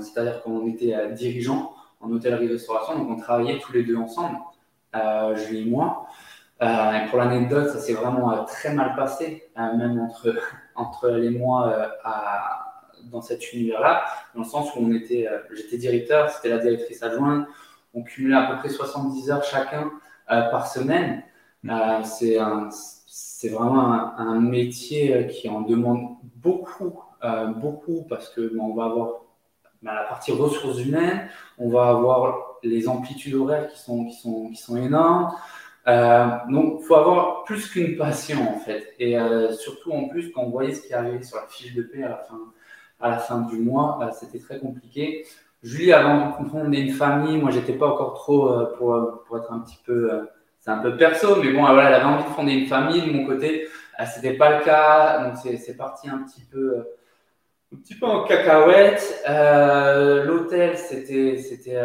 C'est-à-dire qu'on était dirigeants en hôtellerie-restauration, donc on travaillait tous les deux ensemble, Julie et moi. et pour l'anecdote, ça s'est vraiment très mal passé, même entre entre mois euh, à, dans cet univers-là, dans le sens où on était, euh, j'étais directeur, c'était la directrice adjointe, on cumulait à peu près 70 heures chacun euh, par semaine. Mm. c'est c'est vraiment un, métier qui en demande beaucoup, beaucoup parce que on va avoir bah, la partie ressources humaines, on va avoir les amplitudes horaires qui sont, qui sont, énormes. Euh, donc, il faut avoir plus qu'une passion, en fait. Et euh, surtout, en plus, quand on voyait ce qui arrivait sur la fiche de paie à la fin, à la fin du mois, euh, c'était très compliqué. Julie envie de comprendre une famille. Moi, j'étais pas encore trop pour, pour être un petit peu. Un peu perso, mais bon, voilà, elle avait envie de fonder une famille. De mon côté, c'était pas le cas. Donc, c'est parti un petit peu un petit peu en cacahuète. Euh, L'hôtel, c'était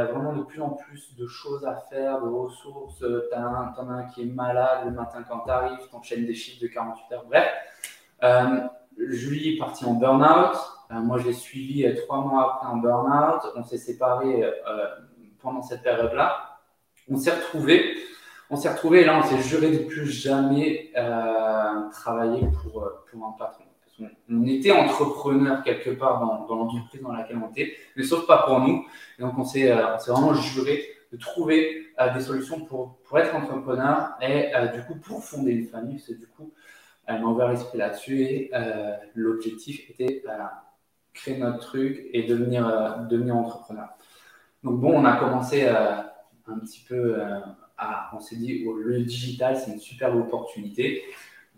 vraiment de plus en plus de choses à faire, de ressources. T'en as, un qui est malade le matin quand t'arrives, t'enchaînes des chiffres de 48 heures. Bref, euh, Julie est partie en burn-out. Euh, moi, je l'ai suivi euh, trois mois après en burn-out. On s'est séparés euh, pendant cette période-là. On s'est retrouvés. On s'est retrouvés et là, on s'est juré de plus jamais travailler pour, pour un patron on était entrepreneur quelque part dans, l'entreprise dans laquelle on était, mais sauf pas pour nous. Et donc, on s'est euh, vraiment juré de trouver euh, des solutions pour, pour être entrepreneur et euh, du coup pour fonder une famille. C'est du coup, elle m'a ouvert l'esprit là-dessus et l'objectif était créer notre truc et devenir, devenir entrepreneur. Donc bon, on a commencé un petit peu à, on s'est dit, oh, le digital, c'est une super opportunité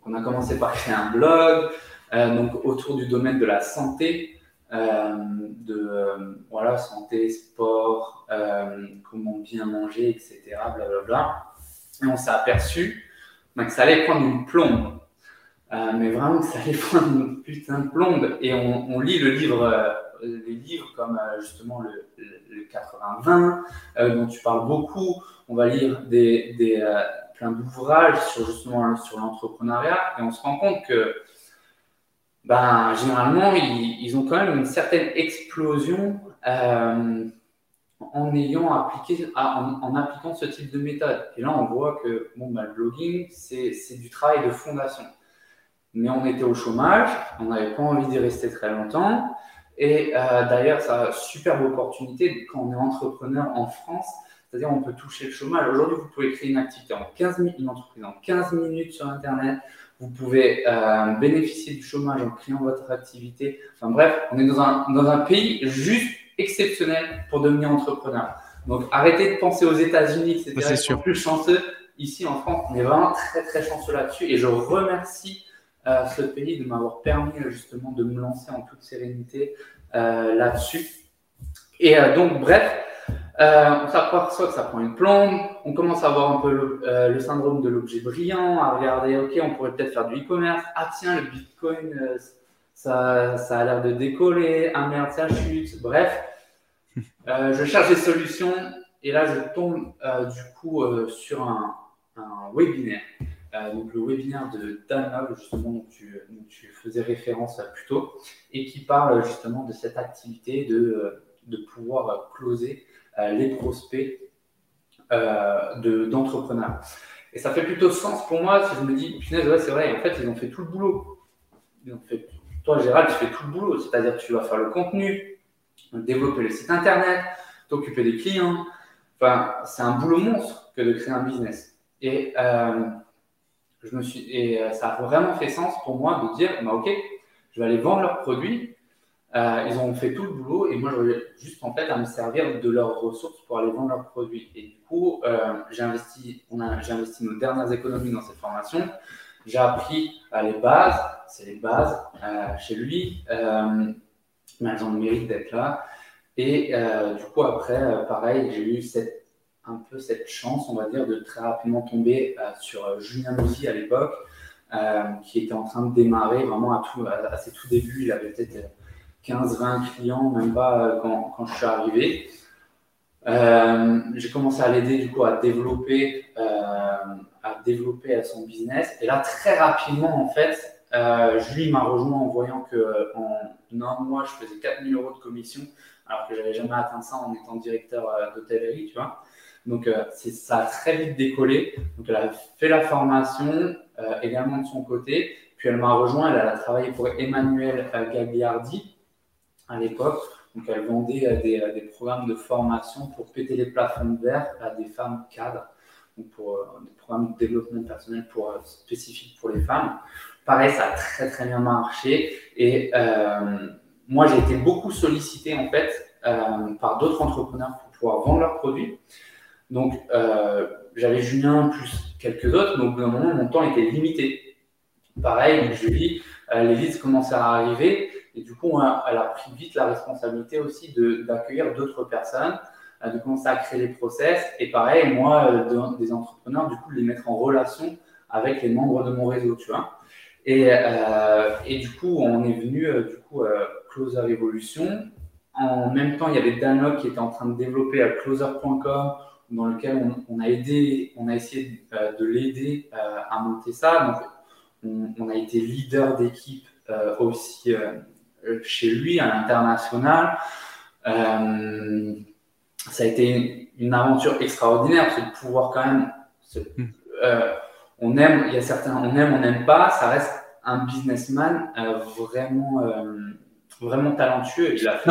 on a commencé par créer un blog donc autour du domaine de la santé, de voilà, santé, sport, comment bien manger, etc. Blablabla. Et on s'est aperçu que ça allait prendre une plombe. mais vraiment, ça allait prendre une putain de plombe. Et on lit le livre des livres comme euh, justement le, 80-20, euh, dont tu parles beaucoup. On va lire des, des euh, plein d'ouvrages sur justement sur l'entrepreneuriat et on se rend compte que ben, généralement, ils, ont quand même une certaine explosion en ayant appliqué, en, appliquant ce type de méthode. Et là, on voit que bon, ben, le blogging, c'est du travail de fondation. Mais on était au chômage, on n'avait pas envie d'y rester très longtemps. Et euh, d'ailleurs, ça a superbe opportunité quand on est entrepreneur en France. C'est-à-dire, on peut toucher le chômage. Aujourd'hui, vous pouvez créer une activité en 15 minutes, une entreprise en 15 minutes sur Internet. Vous pouvez euh, bénéficier du chômage en créant votre activité. Enfin bref, on est dans un, dans un pays juste exceptionnel pour devenir entrepreneur. Donc, arrêtez de penser aux États-Unis, etc. C'est sûr. plus chanceux. Ici, en France, on est vraiment très, très chanceux là-dessus. Et je remercie euh, ce pays de m'avoir permis justement de me lancer en toute sérénité euh, là-dessus. Et euh, donc, bref, on s'aperçoit que ça prend une plombe, on commence à avoir un peu le, syndrome de l'objet brillant, à regarder, ok, on pourrait peut-être faire du e-commerce, ah tiens, le Bitcoin, ça, ça, a l'air de décoller, ah merde, ça chute, bref. je cherche des solutions. Et là, je tombe du coup sur un webinaire euh, donc le webinaire de Dan justement, dont tu, faisais référence plus tôt, et qui parle justement de cette activité de, euh, de pouvoir closer euh, les prospects d'entrepreneurs. et ça fait plutôt sens pour moi si je me dis, punaise, ouais, c'est vrai, en fait, ils ont fait tout le boulot. Toi, Gérald, tu fais tout le boulot, c'est-à-dire tu vas faire le contenu, développer le site internet, t'occuper des clients. Enfin, c'est un boulot monstre que de créer un business. Et je et euh, ça a vraiment fait sens pour moi de dire, bah, ok, je vais aller vendre leurs produits. Euh, ils ont fait tout le boulot et moi, j'aurais juste en fait à me servir de leurs ressources pour aller vendre leurs produits. Et du coup, euh, j'ai investi, j'ai investi nos dernières économies dans cette formation. J'ai appris les bases, c'est les bases chez lui, mais elles ont le mérite d'être là. Et du coup, après, pareil, j'ai eu cette un peu cette chance, on va dire, de très rapidement tomber euh, sur euh, Julien Moussi à l'époque, euh, qui était en train de démarrer vraiment à, tout, à, ses tout débuts. Il avait peut-être 15-20 clients, même pas quand, quand, je suis arrivé. j'ai commencé à l'aider du coup à développer, à développer son business. Et là, très rapidement, en fait, Julie m'a rejoint en voyant que en un mois, je faisais 4000 euros de commission, alors que j'avais jamais atteint ça en étant directeur d'hôtellerie, tu vois. Donc, euh, ça a très vite décollé. Donc, elle a fait la formation euh, également de son côté. Puis, elle m'a rejoint. Elle a travaillé pour Emmanuel euh, Gagliardi à l'époque. Donc, elle vendait des, programmes de formation pour péter les plafonds de verre à des femmes cadres. Donc, pour des programmes de développement personnel pour, spécifiques pour les femmes. Pareil, ça a très, très bien marché. Et moi, j'ai été beaucoup sollicité, en fait, par d'autres entrepreneurs pour pouvoir vendre leurs produits. Donc, euh, j'avais Julien plus quelques autres, donc au moment, mon temps était limité. Pareil, Julie, euh, les leads commençaient à arriver, et du coup, elle a pris vite la responsabilité aussi d'accueillir d'autres personnes, euh, de commencer à créer les process, et pareil, moi, des entrepreneurs, du coup, de les mettre en relation avec les membres de mon réseau, tu vois. Et, et du coup, on est venu, du coup, Closer Evolution. En même temps, il y avait Danok qui était en train de développer closer.com dans lequel on, a aidé, on a essayé euh, de l'aider euh, à monter ça. Donc, on, a été leader d'équipe euh, aussi chez lui à l'international. ça a été une aventure extraordinaire parce que de pouvoir quand même, hmm. on aime, il y a certains, on aime, on n'aime pas, ça reste un businessman vraiment vraiment talentueux. Il a fait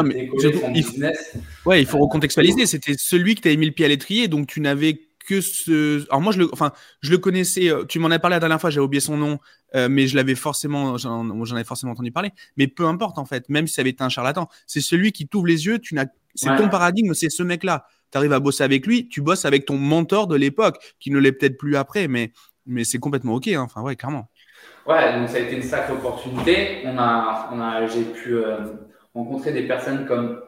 son business. Ouais, il faut recontextualiser. C'était celui qui t'avait mis le pied à l'étrier, donc tu n'avais que ce. Alors moi, je le, enfin, je le connaissais. Euh, tu m'en as parlé la dernière fois. J'ai oublié son nom, euh, mais je l'avais forcément, j'en avais forcément entendu parler. Mais peu importe en fait, même si ça avait été un charlatan, c'est celui qui t'ouvre les yeux. Tu n'as, c'est ton paradigme, c'est ce mec-là. Tu arrives à bosser avec lui, tu bosses avec ton mentor de l'époque, qui ne l'est peut-être plus après, mais mais c'est complètement ok. Hein. Enfin ouais, clairement. Ouais, donc ça a été une sacrée opportunité. On a, on a, j'ai pu rencontrer des personnes comme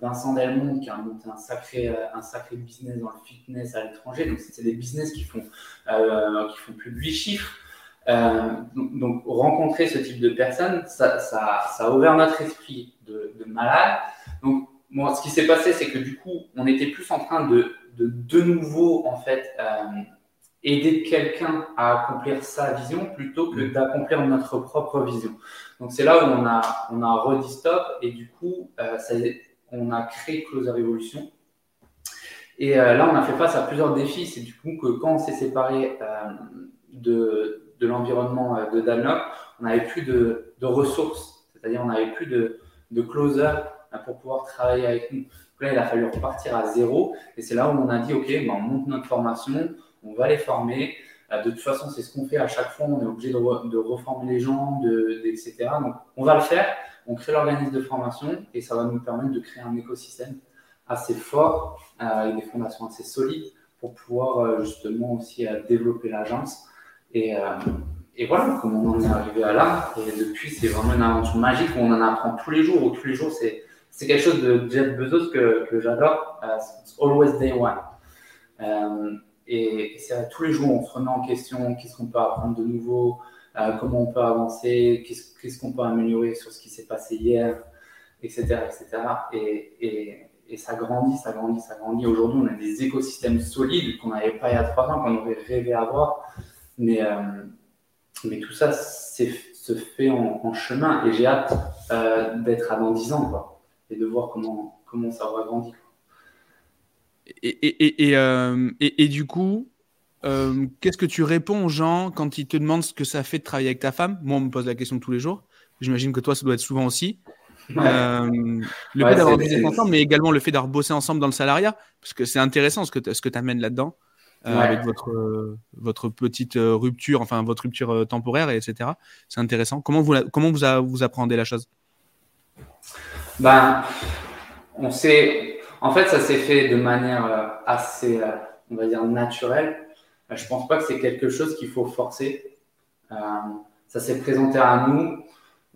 Vincent Delmont qui a monté un sacré, un sacré business dans le fitness à l'étranger. Donc c'est des business qui font, qui font plus de 8 chiffres. Euh, donc, rencontrer ce type de personnes, ça, ça, ça a ouvert notre esprit de, de malade. Donc, moi, ce qui s'est passé, c'est que du coup, on était plus en train de de, de nouveau, en fait, euh, aider quelqu'un à accomplir sa vision plutôt que d'accomplir notre propre vision. Donc, c'est là où on a, on a redit stop et du coup, euh, ça, on a créé Closer Revolution. Et euh, là, on a fait face à plusieurs défis. C'est du coup que quand on s'est séparé euh, de, de l'environnement de Danlop, on n'avait plus de, ressources, c'est-à-dire on n'avait plus de, de closer pour pouvoir travailler avec nous. Donc là, il a fallu repartir à zéro et c'est là où on a dit, OK, ben, on monte notre formation, on va les former. Euh, de toute façon, c'est ce qu'on fait à chaque fois, on est obligé de, reformer les gens, etc. Donc, on va le faire, on crée l'organisme de formation et ça va nous permettre de créer un écosystème assez fort, avec des fondations assez solides pour pouvoir justement aussi développer l'agence et, euh, voilà comment on en est arrivé à là. Et depuis, c'est vraiment une aventure magique où on en apprend tous les jours. Où tous les jours, c'est, quelque chose de Jeff Bezos que, que j'adore. Uh, always day one. Et, c'est tous les jours, on se remet en question qu'est-ce qu'on peut apprendre de nouveau, euh, comment on peut avancer, qu'est-ce, qu'on peut améliorer sur ce qui s'est passé hier, etc. etc. Et, ça grandit, ça grandit, ça grandit. Aujourd'hui, on a des écosystèmes solides qu'on n'avait pas il y a trois ans, qu'on aurait rêvé avoir. Mais, euh, mais tout ça se fait en, chemin et j'ai hâte euh, d'être à dans 10 ans quoi, et de voir comment, comment ça va grandir. Et, et, et, euh, et, du coup, qu'est-ce que tu réponds aux gens quand ils te demandent ce que ça fait de travailler avec ta femme? Moi, on me pose la question tous les jours. J'imagine que toi, ça doit être souvent aussi. le fait d'avoir bossé ensemble, mais également le fait d'avoir bossé ensemble dans le salariat, parce que c'est intéressant ce que tu amènes là-dedans. Euh, avec votre, euh, votre petite euh, rupture, enfin votre rupture temporaire, etc. C'est intéressant. Comment vous, comment vous, vous appréhendez la chose? Ben, on sait, en fait, ça s'est fait de manière assez, on va dire, naturelle. Je pense pas que c'est quelque chose qu'il faut forcer. ça s'est présenté à nous,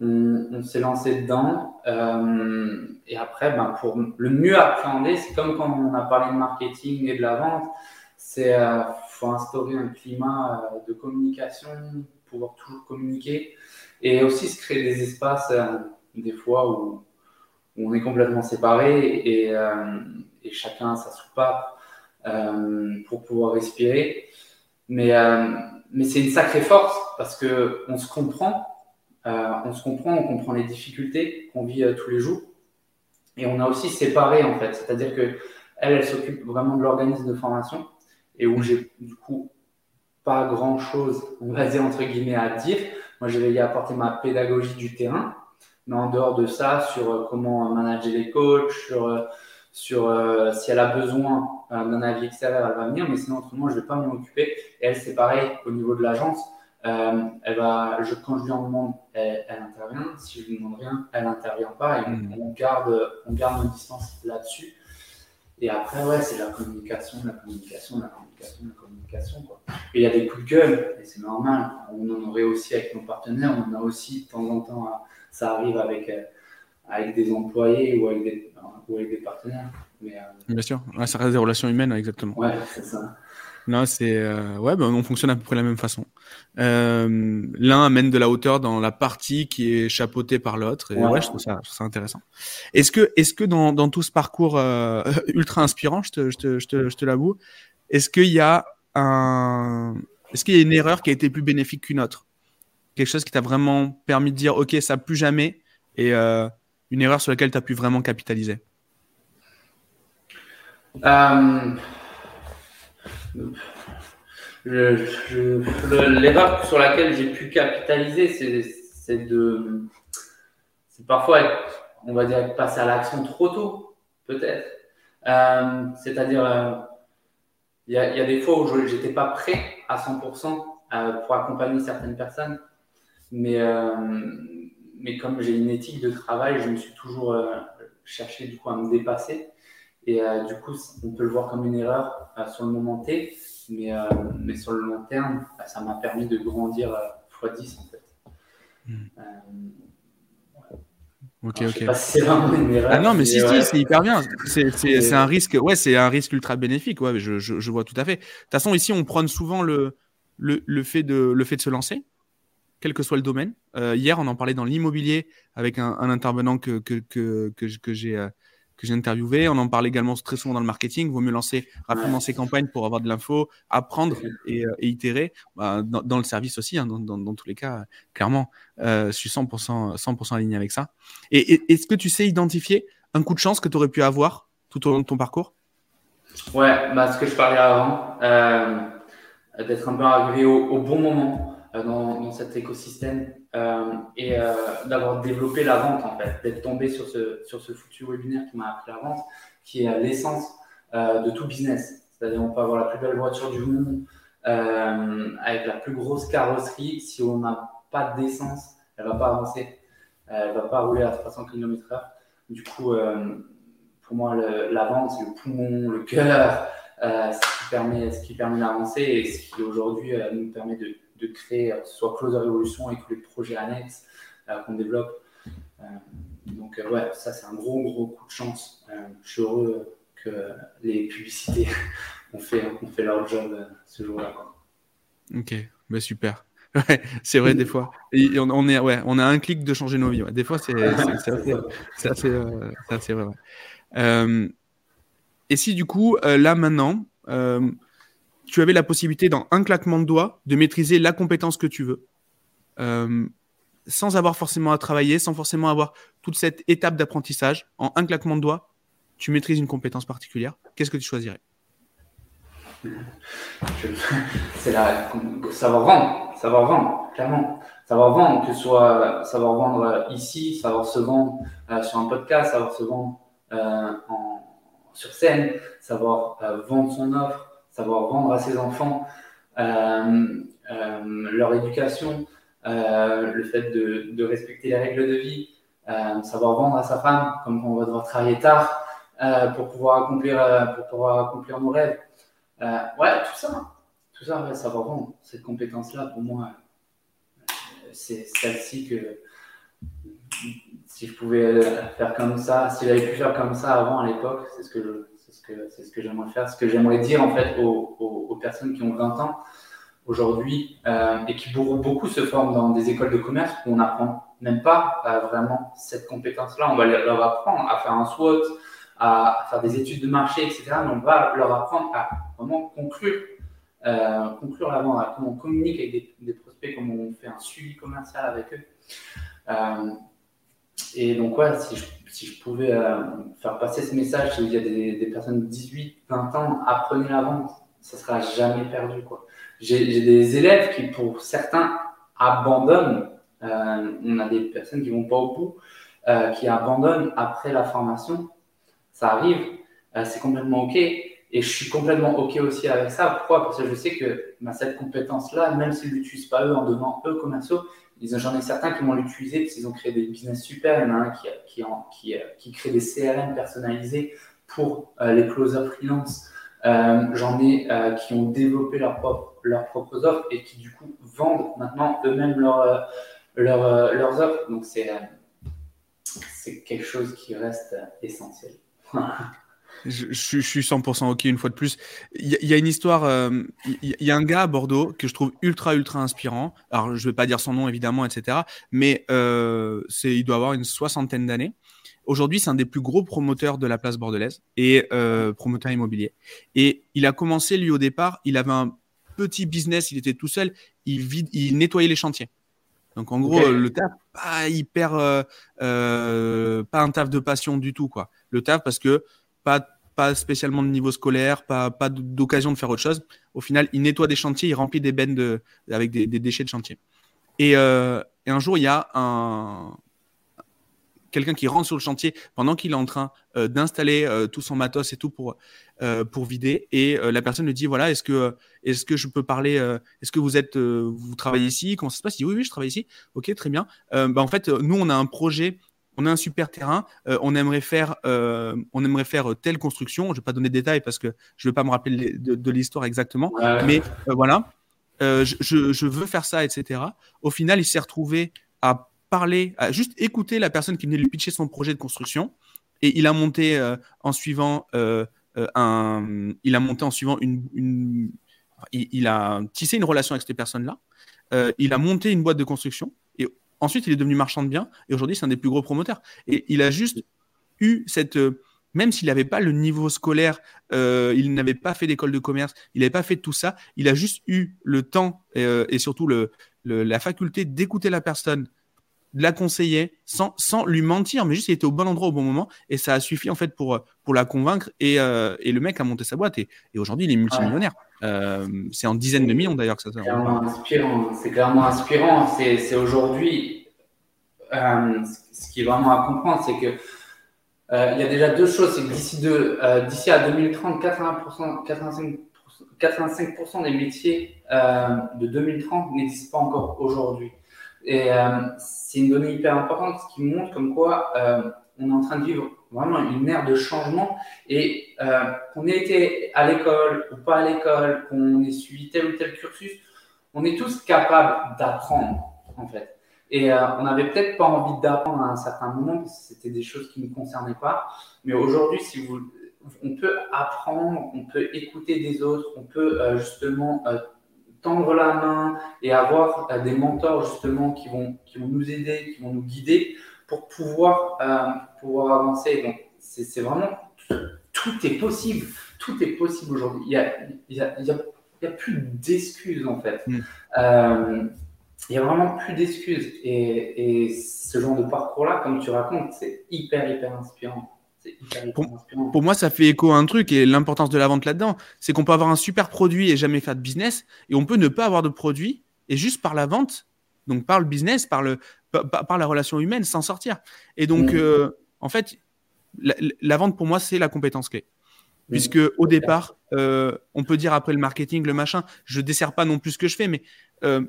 on, s'est lancé dedans. et après, ben, pour le mieux appréhender, c'est comme quand on a parlé de marketing et de la vente c'est euh, faut instaurer un climat euh, de communication, pouvoir toujours communiquer et aussi se créer des espaces euh, des fois où, on est complètement séparés et, et chacun sa soupape pour pouvoir respirer. Mais, mais c'est une sacrée force parce que on se comprend, on se comprend, on comprend les difficultés qu'on vit tous les jours et on a aussi séparé en fait, c'est-à-dire que elle, elle s'occupe vraiment de l'organisme de formation et où j'ai du coup pas grand chose, on va dire entre guillemets, à dire. Moi, je vais y apporter ma pédagogie du terrain, mais en dehors de ça, sur euh, comment manager les coachs, sur, euh, sur euh, si elle a besoin d'un avis extérieur, elle va venir, mais sinon, autrement, je ne vais pas m'en occuper. Et elle, c'est pareil au niveau de l'agence. elle va, je, quand je lui en demande, elle, intervient. Si je lui demande rien, elle n'intervient pas. Et mmh. on, garde, on garde nos distances là-dessus. Et après, ouais, c'est la communication, la communication, la communication, la communication. Quoi. Et il y a des coups de gueule, et c'est normal. On en aurait aussi avec nos partenaires, on en a aussi de temps en temps, ça arrive avec, euh, avec des employés ou avec des, ou avec des partenaires. Mais, euh, Bien sûr, ça reste des relations humaines, exactement. Ouais, c'est ça. Non, c'est euh, ouais, ben, on fonctionne à peu près de la même façon. Euh, L'un amène de la hauteur dans la partie qui est chapeautée par l'autre. Et ouais. je, trouve ça, je trouve ça intéressant. Est-ce que, est-ce que dans, dans tout ce parcours euh, ultra inspirant, je te, je te, je te, je te l'avoue, est-ce qu'il y a un, est-ce qu'il y a une erreur qui a été plus bénéfique qu'une autre? Quelque chose qui t'a vraiment permis de dire, ok, ça plus jamais, et euh, une erreur sur laquelle tu as pu vraiment capitaliser. Euh, L'erreur sur laquelle j'ai pu capitaliser, c'est de. C'est parfois, on va dire, passer à l'action trop tôt, peut-être. Euh, c'est-à-dire, il y, a des fois où je n'étais pas prêt à 100% euh, pour accompagner certaines personnes. Mais, mais comme j'ai une éthique de travail, je me suis toujours cherché du coup à me dépasser. Et euh, du coup, on peut le voir comme une erreur euh, sur le moment T, mais, euh, mais sur le long terme, bah, ça m'a permis de grandir x 10 en fait. Hmm. Ok, ok. ah non, mais si, si, c'est hyper bien. C'est un risque, ouais, c'est un risque ultra bénéfique. Ouais, je, je, je, vois tout à fait. De toute façon, ici, on prône souvent le, le, le, fait de, le fait de se lancer, quel que soit le domaine. Euh, hier, on en parlait dans l'immobilier avec un, intervenant que, que, que, euh, que j'ai interviewé. On en parle également très souvent dans le marketing. Il vaut mieux lancer rapidement ses campagnes pour avoir de l'info, apprendre et, euh, itérer. Bah, dans, le service aussi, hein, dans, dans, tous les cas, clairement, je suis 100%, 100 aligné avec ça. Et, est-ce que tu sais identifier un coup de chance que tu aurais pu avoir tout au long de ton parcours? Ouais, bah, ce que je parlais avant, d'être un peu arrivé au bon moment. Euh, dans, cet écosystème euh, et euh, d'avoir développé la vente en fait, d'être tombé sur ce, sur ce foutu webinaire qui m'a appris la vente, qui est l'essence de tout business. C'est-à-dire on peut avoir la plus belle voiture du monde avec la plus grosse carrosserie, si on n'a pas d'essence, elle va pas avancer, elle va pas rouler à 300 km/h. Du coup, pour moi, la vente, c'est le poumon, le cœur, ce qui permet, ce qui permet d'avancer et ce qui aujourd'hui nous permet de de créer euh, soit Closer Evolution et tous les projets annexes euh, qu'on développe. Euh, donc ouais, ça c'est un gros gros coup de chance. je suis heureux que les publicités ont fait, ont fait leur job ce jour-là. Ok, bah, super. Ouais, c'est vrai, des fois. Et on, est, ouais, on a un clic de changer nos vies. Des fois, c'est assez, assez, assez, vrai. et si du coup, là maintenant, tu avais la possibilité, dans un claquement de doigts, de maîtriser la compétence que tu veux, euh, sans avoir forcément à travailler, sans forcément avoir toute cette étape d'apprentissage. En un claquement de doigts, tu maîtrises une compétence particulière. Qu'est-ce que tu choisirais? C'est la savoir vendre, savoir vendre, clairement. Savoir vendre, que ce soit savoir vendre ici, savoir se vendre euh, sur un podcast, savoir se vendre euh, sur scène, savoir vendre son offre, savoir vendre à ses enfants euh, euh, leur éducation, euh, le fait de, respecter les règles de vie, savoir vendre à sa femme, comme on va devoir travailler tard pour, pouvoir accomplir, pour pouvoir accomplir nos rêves. ouais, tout ça, tout ça, savoir vendre, cette compétence-là, pour moi, c'est celle-ci que si je pouvais faire comme ça, si j'avais pu faire comme ça avant à l'époque, c'est ce que je, c'est ce que j'aimerais faire, ce que j'aimerais dire en fait aux, personnes qui ont 20 ans aujourd'hui euh, et qui beaucoup se forment dans des écoles de commerce où on n'apprend même pas euh, vraiment cette compétence-là. On va leur apprendre à faire un SWOT, à faire des études de marché, etc. Mais on va leur apprendre à vraiment conclure, euh, conclure la vente, à comment on communique avec des, prospects, comment on fait un suivi commercial avec eux. Et donc, ouais, si je pouvais euh, faire passer ce message, si il y a des, personnes de 18, 20 ans, apprenez la vente, ça ne sera jamais perdu. J'ai des élèves qui, pour certains, abandonnent. Euh, on a des personnes qui vont pas au bout, euh, qui abandonnent après la formation. Ça arrive, c'est complètement OK. Et je suis complètement OK aussi avec ça. Pourquoi? Parce que je sais que bah, cette compétence-là, même s'ils ne l'utilisent pas eux en devenant eux commerciaux, J'en ai certains qui vont l'utiliser parce qu'ils ont créé des business super. Il y en a un qui, qui, euh, qui crée des CRM personnalisés pour euh, les closers freelance. Euh, J'en ai qui ont développé leurs propres, leurs propres offres et qui du coup vendent maintenant eux-mêmes leur, leur, leurs offres. Donc c'est quelque chose qui reste essentiel. Je, suis 100% OK une fois de plus. Il y, a une histoire, euh, il y, a un gars à Bordeaux que je trouve ultra, ultra inspirant. Alors, je ne vais pas dire son nom, évidemment, etc. Mais euh, il doit avoir une soixantaine d'années. Aujourd'hui, c'est un des plus gros promoteurs de la place bordelaise et euh, promoteur immobilier. Et il a commencé, lui, au départ, il avait un petit business, il était tout seul, il, vide, il nettoyait les chantiers. Donc, en gros, le taf, pas hyper, euh, euh, pas un taf de passion du tout, quoi. Le taf parce que pas, pas spécialement de niveau scolaire, pas, pas d'occasion de faire autre chose. Au final, il nettoie des chantiers, il remplit des bennes de, avec des, déchets de chantier. Euh, et, un jour, il y a un, quelqu'un qui rentre sur le chantier pendant qu'il est en train euh, d'installer euh, tout son matos et tout pour, pour vider. Et la personne lui dit voilà, est-ce que, est que je peux parler Est-ce que vous êtes, vous travaillez ici? Comment ça se passe? Il dit oui, oui, je travaille ici. Ok, très bien. bah, en fait, nous, on a un projet on a un super terrain, euh, on aimerait faire, euh, on aimerait faire telle construction. Je vais pas donner de détails parce que je vais pas me rappeler de, l'histoire exactement, mais euh, voilà. je, veux faire ça, etc. Au final, il s'est retrouvé à parler, à juste écouter la personne qui venait lui pitcher son projet de construction. Et il a monté en suivant un, il a monté en suivant une, il, a tissé une relation avec ces personnes-là. il a monté une boîte de construction ensuite il est devenu marchand de biens et aujourd'hui c'est un des plus gros promoteurs. Et il a juste eu cette, même s'il n'avait pas le niveau scolaire, euh, il n'avait pas fait d'école de commerce, il n'avait pas fait tout ça, il a juste eu le temps euh, et surtout la faculté d'écouter la personne, de la conseiller sans, lui mentir, mais juste il était au bon endroit au bon moment et ça a suffi en fait pour, la convaincre et, euh, le mec a monté sa boîte et, et aujourd'hui il est multimillionnaire. C'est en dizaines de millions d'ailleurs que ça se C'est clairement inspirant. C'est aujourd'hui ce qui est vraiment à comprendre, c'est que euh, il y a déjà deux choses. C'est que d'ici euh, d'ici à 2030, 80%, 85%, 85 des métiers euh, de 2030 n'existent pas encore aujourd'hui. Et c'est une donnée hyper importante qui montre comme quoi on est en train de vivre vraiment une ère de changement et qu'on ait été à l'école ou pas à l'école, qu'on ait suivi tel ou tel cursus, on est tous capables d'apprendre en fait. Et euh, on n'avait peut-être pas envie d'apprendre à un certain moment parce que c'était des choses qui ne concernaient pas. Mais aujourd'hui, si vous, on peut apprendre, on peut écouter des autres, on peut euh, justement euh, tendre la main et avoir des mentors justement qui vont, qui vont nous aider, qui vont nous guider pour pouvoir, pouvoir avancer. Donc, c'est vraiment tout est possible. Tout est possible aujourd'hui. Il n'y a, y a, y a, y a, plus d'excuses en fait. Mm il n'y a vraiment plus d'excuses. Et, et, ce genre de parcours-là, comme tu racontes, c'est hyper, hyper inspirant. pour, moi, ça fait écho à un truc et l'importance de la vente là-dedans, c'est qu'on peut avoir un super produit et jamais faire de business, et on peut ne pas avoir de produit et juste par la vente, donc par le business, par, le, par, la relation humaine, s'en sortir. Et donc, mm. euh, en fait, la, vente pour moi, c'est la compétence clé. Mm. Puisque au départ, euh, on peut dire après le marketing, le machin, je ne desserre pas non plus ce que je fais, mais euh,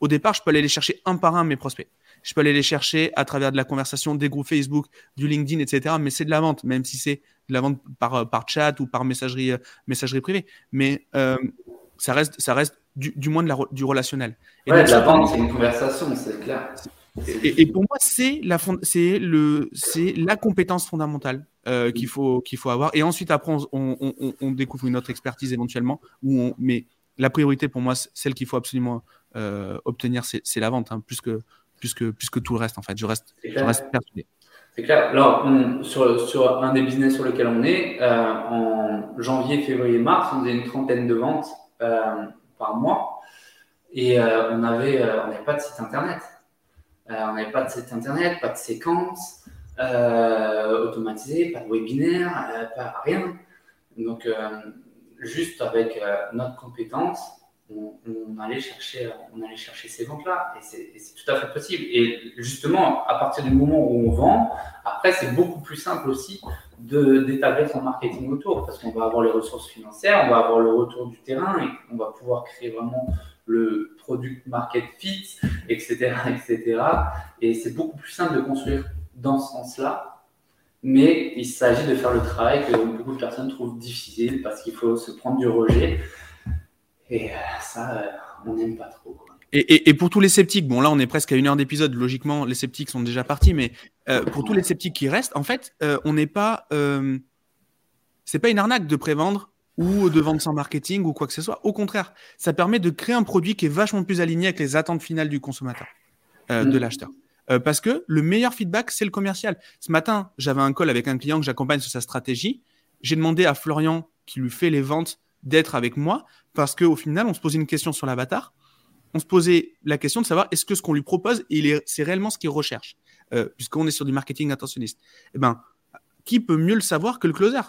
au départ, je peux aller les chercher un par un, mes prospects. Je peux aller les chercher à travers de la conversation, des groupes Facebook, du LinkedIn, etc. Mais c'est de la vente, même si c'est de la vente par, par chat ou par messagerie, messagerie privée. Mais ça reste, ça reste du, du moins de la, du relationnel. Et ouais, la vente, c'est une conversation, c'est clair. Et, et, pour moi, c'est la, c'est le, c'est la compétence fondamentale euh, qu'il faut, qu'il faut avoir. Et ensuite, après, on, on, découvre une autre expertise éventuellement. Où on, mais la priorité pour moi, celle qu'il faut absolument euh, obtenir, c'est la vente, hein, plus, que, plus, que, plus que tout le reste, en fait. Je reste, je reste persuadé. C'est clair. Alors, sur, sur, un des business sur lequel on est, euh, en janvier, février, mars, on faisait une trentaine de ventes par mois et on n'avait on pas de site internet. on n'avait pas de site internet, pas de séquence automatisée, pas de webinaire, pas rien. Donc, juste avec notre compétence, on, allait chercher, on allait chercher ces ventes-là. Et c'est tout à fait possible. Et justement, à partir du moment où on vend, après, c'est beaucoup plus simple aussi d'établir son marketing autour parce qu'on va avoir les ressources financières, on va avoir le retour du terrain et on va pouvoir créer vraiment le product market fit, etc. etc. Et c'est beaucoup plus simple de construire dans ce sens-là. Mais il s'agit de faire le travail que beaucoup de personnes trouvent difficile parce qu'il faut se prendre du rejet. Et euh, ça, euh, on n'aime pas trop. Et, et, pour tous les sceptiques, bon là on est presque à une heure d'épisode, logiquement les sceptiques sont déjà partis, mais euh, pour tous les sceptiques qui restent, en fait, on n'est pas, c'est pas une arnaque de prévendre ou de vendre sans marketing ou quoi que ce soit. Au contraire, ça permet de créer un produit qui est vachement plus aligné avec les attentes finales du consommateur, de mm. l'acheteur. parce que le meilleur feedback, c'est le commercial. Ce matin, j'avais un call avec un client que j'accompagne sur sa stratégie. J'ai demandé à Florian, qui lui fait les ventes, d'être avec moi parce qu'au final, on se posait une question sur l'avatar. On se posait la question de savoir est-ce que ce qu'on lui propose, c'est réellement ce qu'il recherche, euh, puisqu'on est sur du marketing intentionniste. Eh ben, qui peut mieux le savoir que le closer,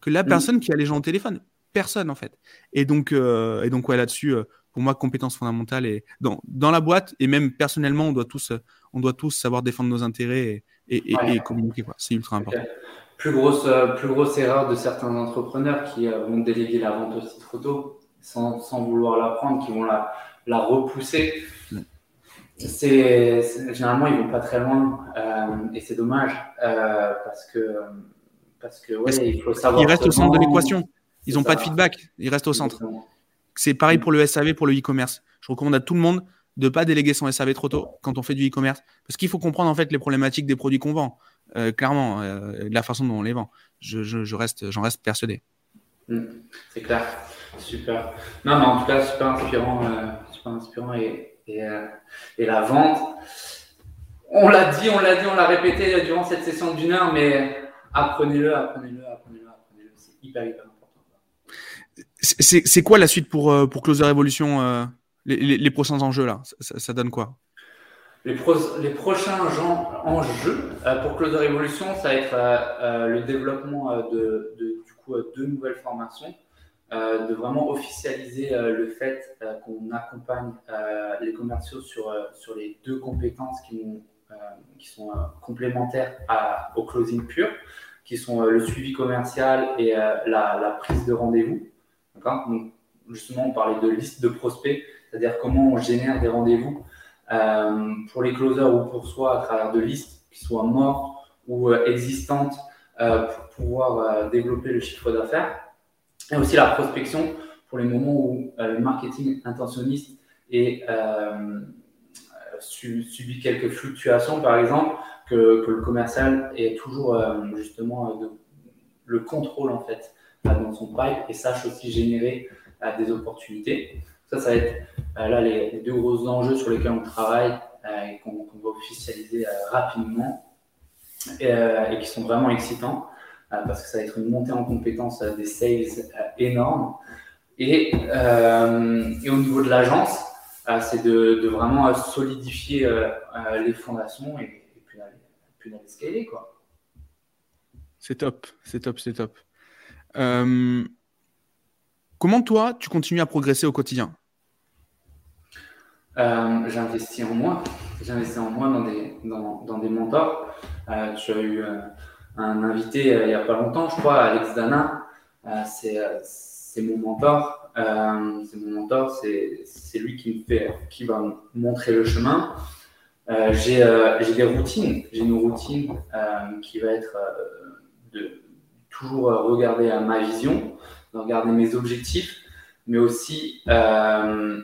que la personne qui a les gens au téléphone? Personne en fait. Et donc, euh, et donc ouais, là-dessus, euh, pour moi, compétence fondamentale et dans, dans la boîte et même personnellement, on doit tous, on doit tous savoir défendre nos intérêts et, et, communiquer. C'est ultra important plus grosse, euh, plus grosse erreur de certains entrepreneurs qui euh, vont déléguer la vente aussi trop tôt sans, sans vouloir la prendre, qui vont la, la repousser. C'est généralement ils vont pas très loin euh, et c'est dommage parce que parce que ouais, il faut savoir. Ils restent au centre de l'équation. Ils n'ont pas de feedback. Ils restent au centre. C'est pareil pour le SAV, pour le e-commerce. Je Je recommande à tout le monde de ne pas déléguer son SAV trop tôt quand on fait du e-commerce. Parce qu'il faut comprendre en fait les problématiques des produits qu'on vend, euh, clairement, euh, la façon dont on les vend. Je, je, reste, j'en reste persuadé. Hmm, c'est clair, super. Non, mais en tout cas, super inspirant, euh, super inspirant et, et, et, la vente. On l'a dit, on l'a dit, on l'a répété durant cette session d'une heure, mais apprenez-le, apprenez-le, apprenez-le, apprenez-le. C'est hyper, hyper important. C'est quoi la suite pour, pour Closer Evolution les, prochains enjeux là? Ça, donne quoi? Les, prochains enjeux euh, pour Closer Evolution, ça va être euh, euh, le développement de, du coup, deux nouvelles formations, de vraiment officialiser le fait qu'on accompagne les commerciaux sur, sur les deux compétences qui, sont complémentaires au closing pur, qui sont le suivi commercial et la, la, prise de rendez-vous. Justement, on parlait de liste de prospects c'est-à-dire comment on génère des rendez-vous euh, pour les closers ou pour soi à travers de listes qui soient mortes ou euh, existantes euh, pour pouvoir développer le chiffre d'affaires. Et aussi la prospection pour les moments où le marketing intentionniste est, subit quelques fluctuations, par exemple, que, le commercial ait toujours justement le contrôle en fait dans son pipe et sache aussi générer des opportunités. Ça, ça va être euh, là les, deux gros enjeux sur lesquels on travaille euh, et qu'on va officialiser euh, rapidement et, qui sont vraiment excitants parce que ça va être une montée en compétence des sales énorme. Et, et, au niveau de l'agence, c'est de, vraiment solidifier les fondations et, puis d'aller scaler. C'est top, c'est top, c'est top. Comment toi, tu continues à progresser au quotidien? Euh, J'investis en moi. J'investis en moi dans des, dans, des mentors. Euh, tu as eu euh, un invité il n'y a pas longtemps, je crois, Alex Dana. c'est mon mentor. c'est mon mentor. C'est lui qui me fait, qui va me montrer le chemin. J'ai des routines. J'ai une routine qui va être de toujours regarder à ma vision de regarder mes objectifs, mais aussi, euh,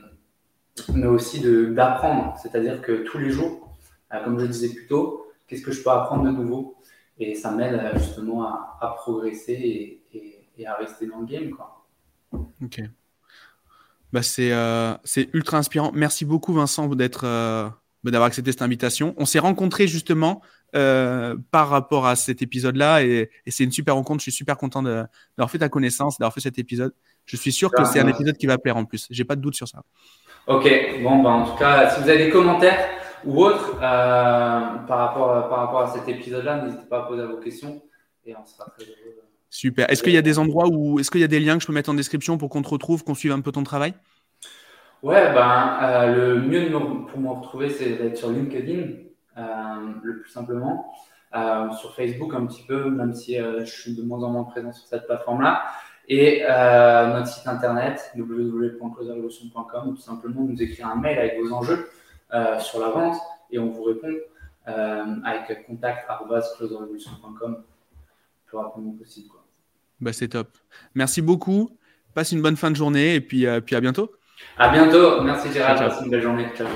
aussi d'apprendre. C'est-à-dire que tous les jours, euh, comme je disais plus tôt, qu'est-ce que je peux apprendre de nouveau? Et ça m'aide euh, justement à, progresser et, à rester dans le game. Quoi. Ok. Bah c'est ultra inspirant. Merci beaucoup Vincent d'être d'avoir accepté cette invitation. On s'est rencontrés justement euh, par rapport à cet épisode-là. Et, c'est une super rencontre. Je suis super content d'avoir fait ta connaissance, d'avoir fait cet épisode. Je suis sûr que c'est un épisode qui va plaire en plus. J'ai pas de doute sur ça. Ok, bon, bah, en tout cas, si vous avez des commentaires ou autres euh, par, rapport, par rapport à cet épisode-là, n'hésitez pas à poser vos questions et on sera très heureux. Super. Est-ce qu'il y a des endroits où, est-ce qu'il y a des liens que je peux mettre en description pour qu'on te retrouve, qu'on suive un peu ton travail? Ouais, ben, euh, le mieux pour me retrouver, c'est d'être sur LinkedIn. Euh, le plus simplement. Euh, sur Facebook un petit peu, même si euh, je suis de moins en moins présent sur cette plateforme-là. Et notre site internet www.closerevolution.com, tout simplement nous écrire un mail avec vos enjeux sur la vente et on vous répond avec contact.closerevolution.com le plus rapidement possible. Quoi. Bah, c'est top. Merci beaucoup. Passe une bonne fin de journée et puis, puis à bientôt. À bientôt. Merci Gérard. Passe une belle journée. Ciao.